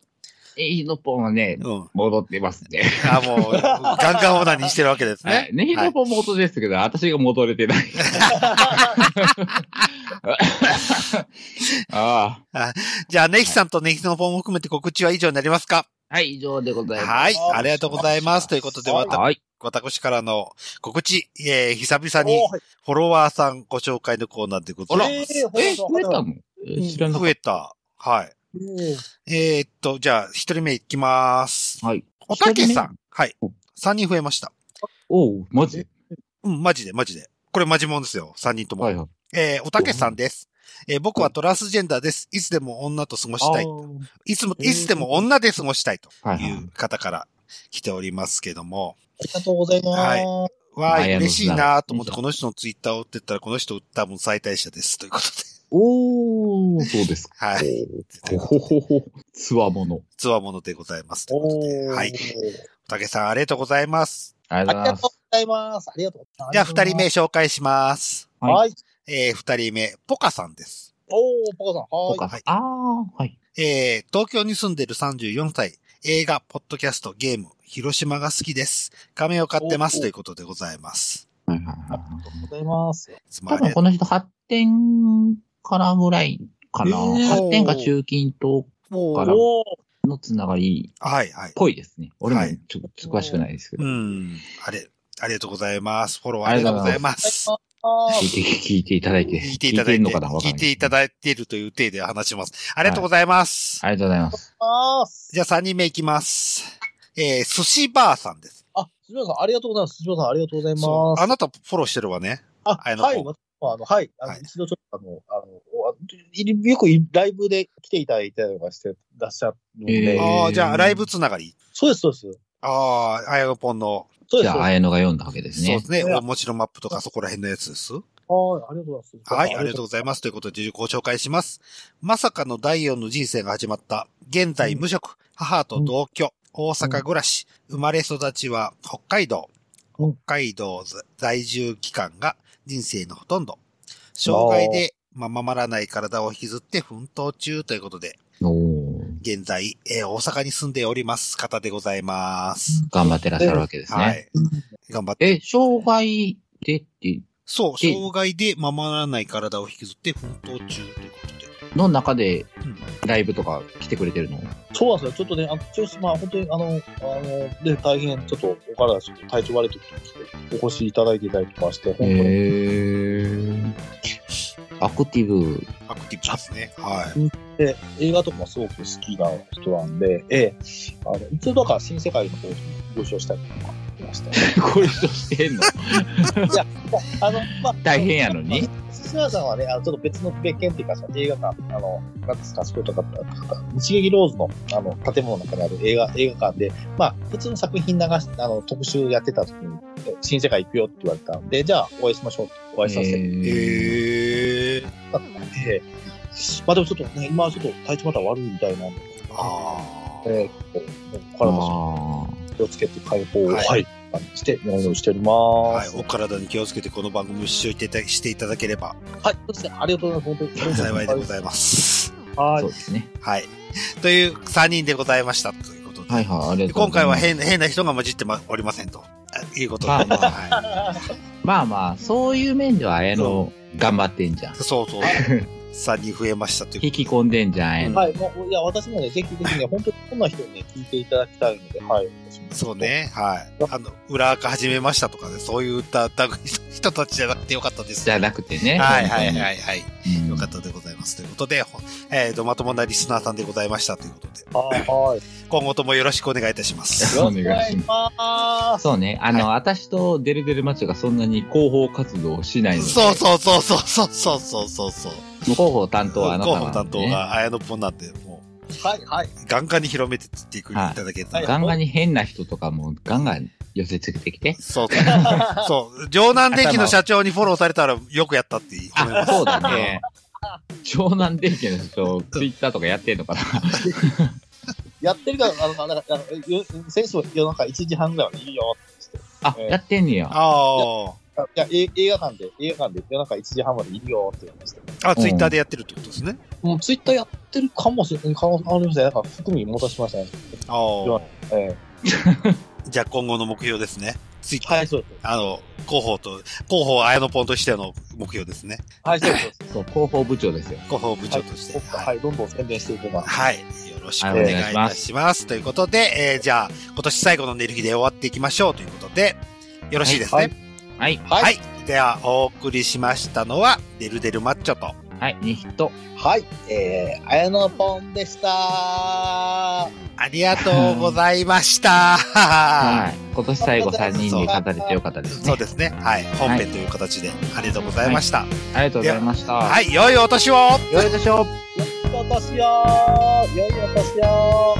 え、ひのぽんはね、うん。戻ってますね。あ、もう、ガンガンオナニーしてるわけですね。はい。ねひのぽん元ですけど、私が戻れてない。(laughs) ああ。じゃあ、ネヒさんとネヒのぽんを含めて告知は以上になりますか？はい、以上でございます。はい、ありがとうございます。ということで、はいまた、はい。私からの告知、えー、久々にフォロワーさんご紹介のコーナーでございます。えーえ、増えたの？え知らなかっ増えた。はい。えーっと、じゃあ、一人目いきます。た。はい。おたけさん。はいお。三人増えました。おう、マジ？うん、マジで、マジで。これマジもんですよ。三人とも。はいはい。えー、おたけさんです。えー僕はトランスジェンダーです。いつでも女と過ごしたい。いつも、えーいつでも女で過ごしたいとはいう方から来ておりますけども。ありがとうございます。はいわあ、嬉しいなと思って、この人のツイッターを追ってったら、この人多分最大者です。ということで。おー、そうですか。(laughs) はい。ほほほほ、つわもの。つわものでございます。ということで。はい。おたけさん、ありがとうございます。ありがとうございますありがとう。ございます。ありがとうございます。じゃあ、二人目紹介します。はいはい。えー、二人目、ポカさんです。おー、ポカさん。はい。おかはいあー、はい。えー、東京に住んでる34歳、映画、ポッドキャスト、ゲーム、広島が好きです。仮面を買ってますおということでございます。はいはいはいありがとうございます。多分この人発展からぐらいかな。えー発展か中近東う。からのつながりっはい、はい。ぽいですね。俺もはいちょっと詳しくないですけど。うん。あれ、ありがとうございます。フォローありがとうございます。あ聞いて、聞いていただいて。聞いていただいて、聞いていただいているという体で話します。ありがとうございます。ありがとうございます。じゃあ3人目いきます。えー、寿司ばあさんです。あ、辻本さん、ありがとうございます。辻本さん、ありがとうござい。ます。あなたフォローしてるわね。あ、あやの子はい。まあ、あの、はい。あの、はい一度ちょっと、あの、あの、おあいよくいライブで来ていただいたりとかしてらっしゃるので、えーああ、じゃあ、ライブつながり。そうです、そうです。ああ、あやのぽんの、そうです。じゃあ、綾野が読んだわけですねそうで。すね。おもちろマップとかそこら辺のやつです。はい、ありがとうございます。はい、ありがとうございます。ということで、ご紹介します。まさかの第四の人生が始まった。現在無職、母と同居、大阪暮らし、生まれ育ちは北海道。うん北海道在住期間が人生のほとんど。障害で、まあ、守らない体を引きずって奮闘中ということで、現在、えー大阪に住んでおります方でございます。頑張ってらっしゃるわけですはね。い。頑張って。え、障害でって、そう、で障害で守らない体を引きずって奮闘中というこ。の中でうんライブとか来てくれてるの？そうなんですよ。ちょっとね、あの、調子、まあ、本当に、あの、あの、で、大変、ちょっと、お体、ちょっと体調悪い時に来て、お越しいただいていたりとかして、本当に、へー。アクティブ。アクティブですね。はい。で、映画とかもすごく好きな人なんで、ええ、あの、一度だから新世界の方にご一緒したりとかしました。(laughs) ご一緒してんの？あの、まあ、大変やのに？寿司屋さんはね、あの、ちょっと別の別件っていうか、その映画館、あの、なんですか、そことか、日劇ローズの、あの、建物の中にある映画、映画館で、まあ、普通の作品流し、あの、特集やってた時に、え新世界行くよって言われたんで、じゃあ、お会いしましょう。ってお会いさせて。もへへえ。らって、ええまあでもちょっとね、今はちょっと体調また悪いみたいなんで、ああ。ええお体あ気をつけて解放を、はいはい、して、お祈りしております。はい。お体に気をつけてこの番組を視聴していたしていただければはい、そうですね。ありがとうございます。本当に。幸いでございます。はいそう。ですね。はい。という3人でございましたということで。はいはい、ありがとうございます。今回は変変な人が混じってまおりませんと。あいうことで。まあまあはまあまあ、そういう面では綾野頑張ってんじゃんい。。そうそう。3人増えましたという引き込んでんじゃん。はい、もう、いや、私もね、ぜひぜひね、(laughs) 本当にこんな人にね、聞いていただきたいので、はい。そう。ね。はい。あの、裏垢始めましたとかね、そういった類の人たちじゃなくてよかったです。じゃなくてね。はいはいはいい。はい。うんよかったでございます。ということで、ほえっ、と、まともなリスナーさんでございましたということで、はい。はい。今後ともよろしくお願いいたします。よろしくお願いします。そうね。あの、私とデルデルマッチョがそんなに広報活動をしないので。そうそうそうそうそうそうそうそうそう。広報担当はあなた広報なんで、ね。担当が綾野ぽんなんで、もはい、はい。う、ガンガンに広めてっていくいはいただけたら。はいガンガンに変な人とかもガンガン寄せつけてきて。そう (laughs) そう。そう。城南電機の社長にフォローされたらよくやったって褒めまあ、す。そうだね。湘南電機の人、ツイッターとかやってんのかな (laughs) やってるから、あの、なんか、あのよ先週夜中1時半ぐらいまでいいよってあ、えーやってんねや。あ言って。いや、え映画館で、映画館で夜中1時半までいるよって言いました。あ。あ、ツイッターでやってるってことですね。もうツイッターやってるかもしれない、可能性ありません。なんか含み持たしましたね。ああ。え (laughs) じゃあ今後の目標ですね。ツイッーはい、そうです。あの、広報と、広報綾野ポンとしての目標ですね。はい、そうです。(laughs) そう広報部長ですよ。広報部長として。はい、はい、どんどん宣伝していきます。はい。よろしくお願いいたします。ということで、えー、じゃあ、今年最後の寝る日で終わっていきましょうということで、よろしいですね。はいはい。はいはい。では、お送りしましたのは、デルデルマッチョと、はい、ニヒト。はい、えー、綾野ポンでしたありがとうございました。はい。今年最後3人で語れてよかったですね。そうですね。はい。本編という形で、ありがとうございました。ありがとうございました。はい。良いお年をよいでしょう。良いお年を良いお年を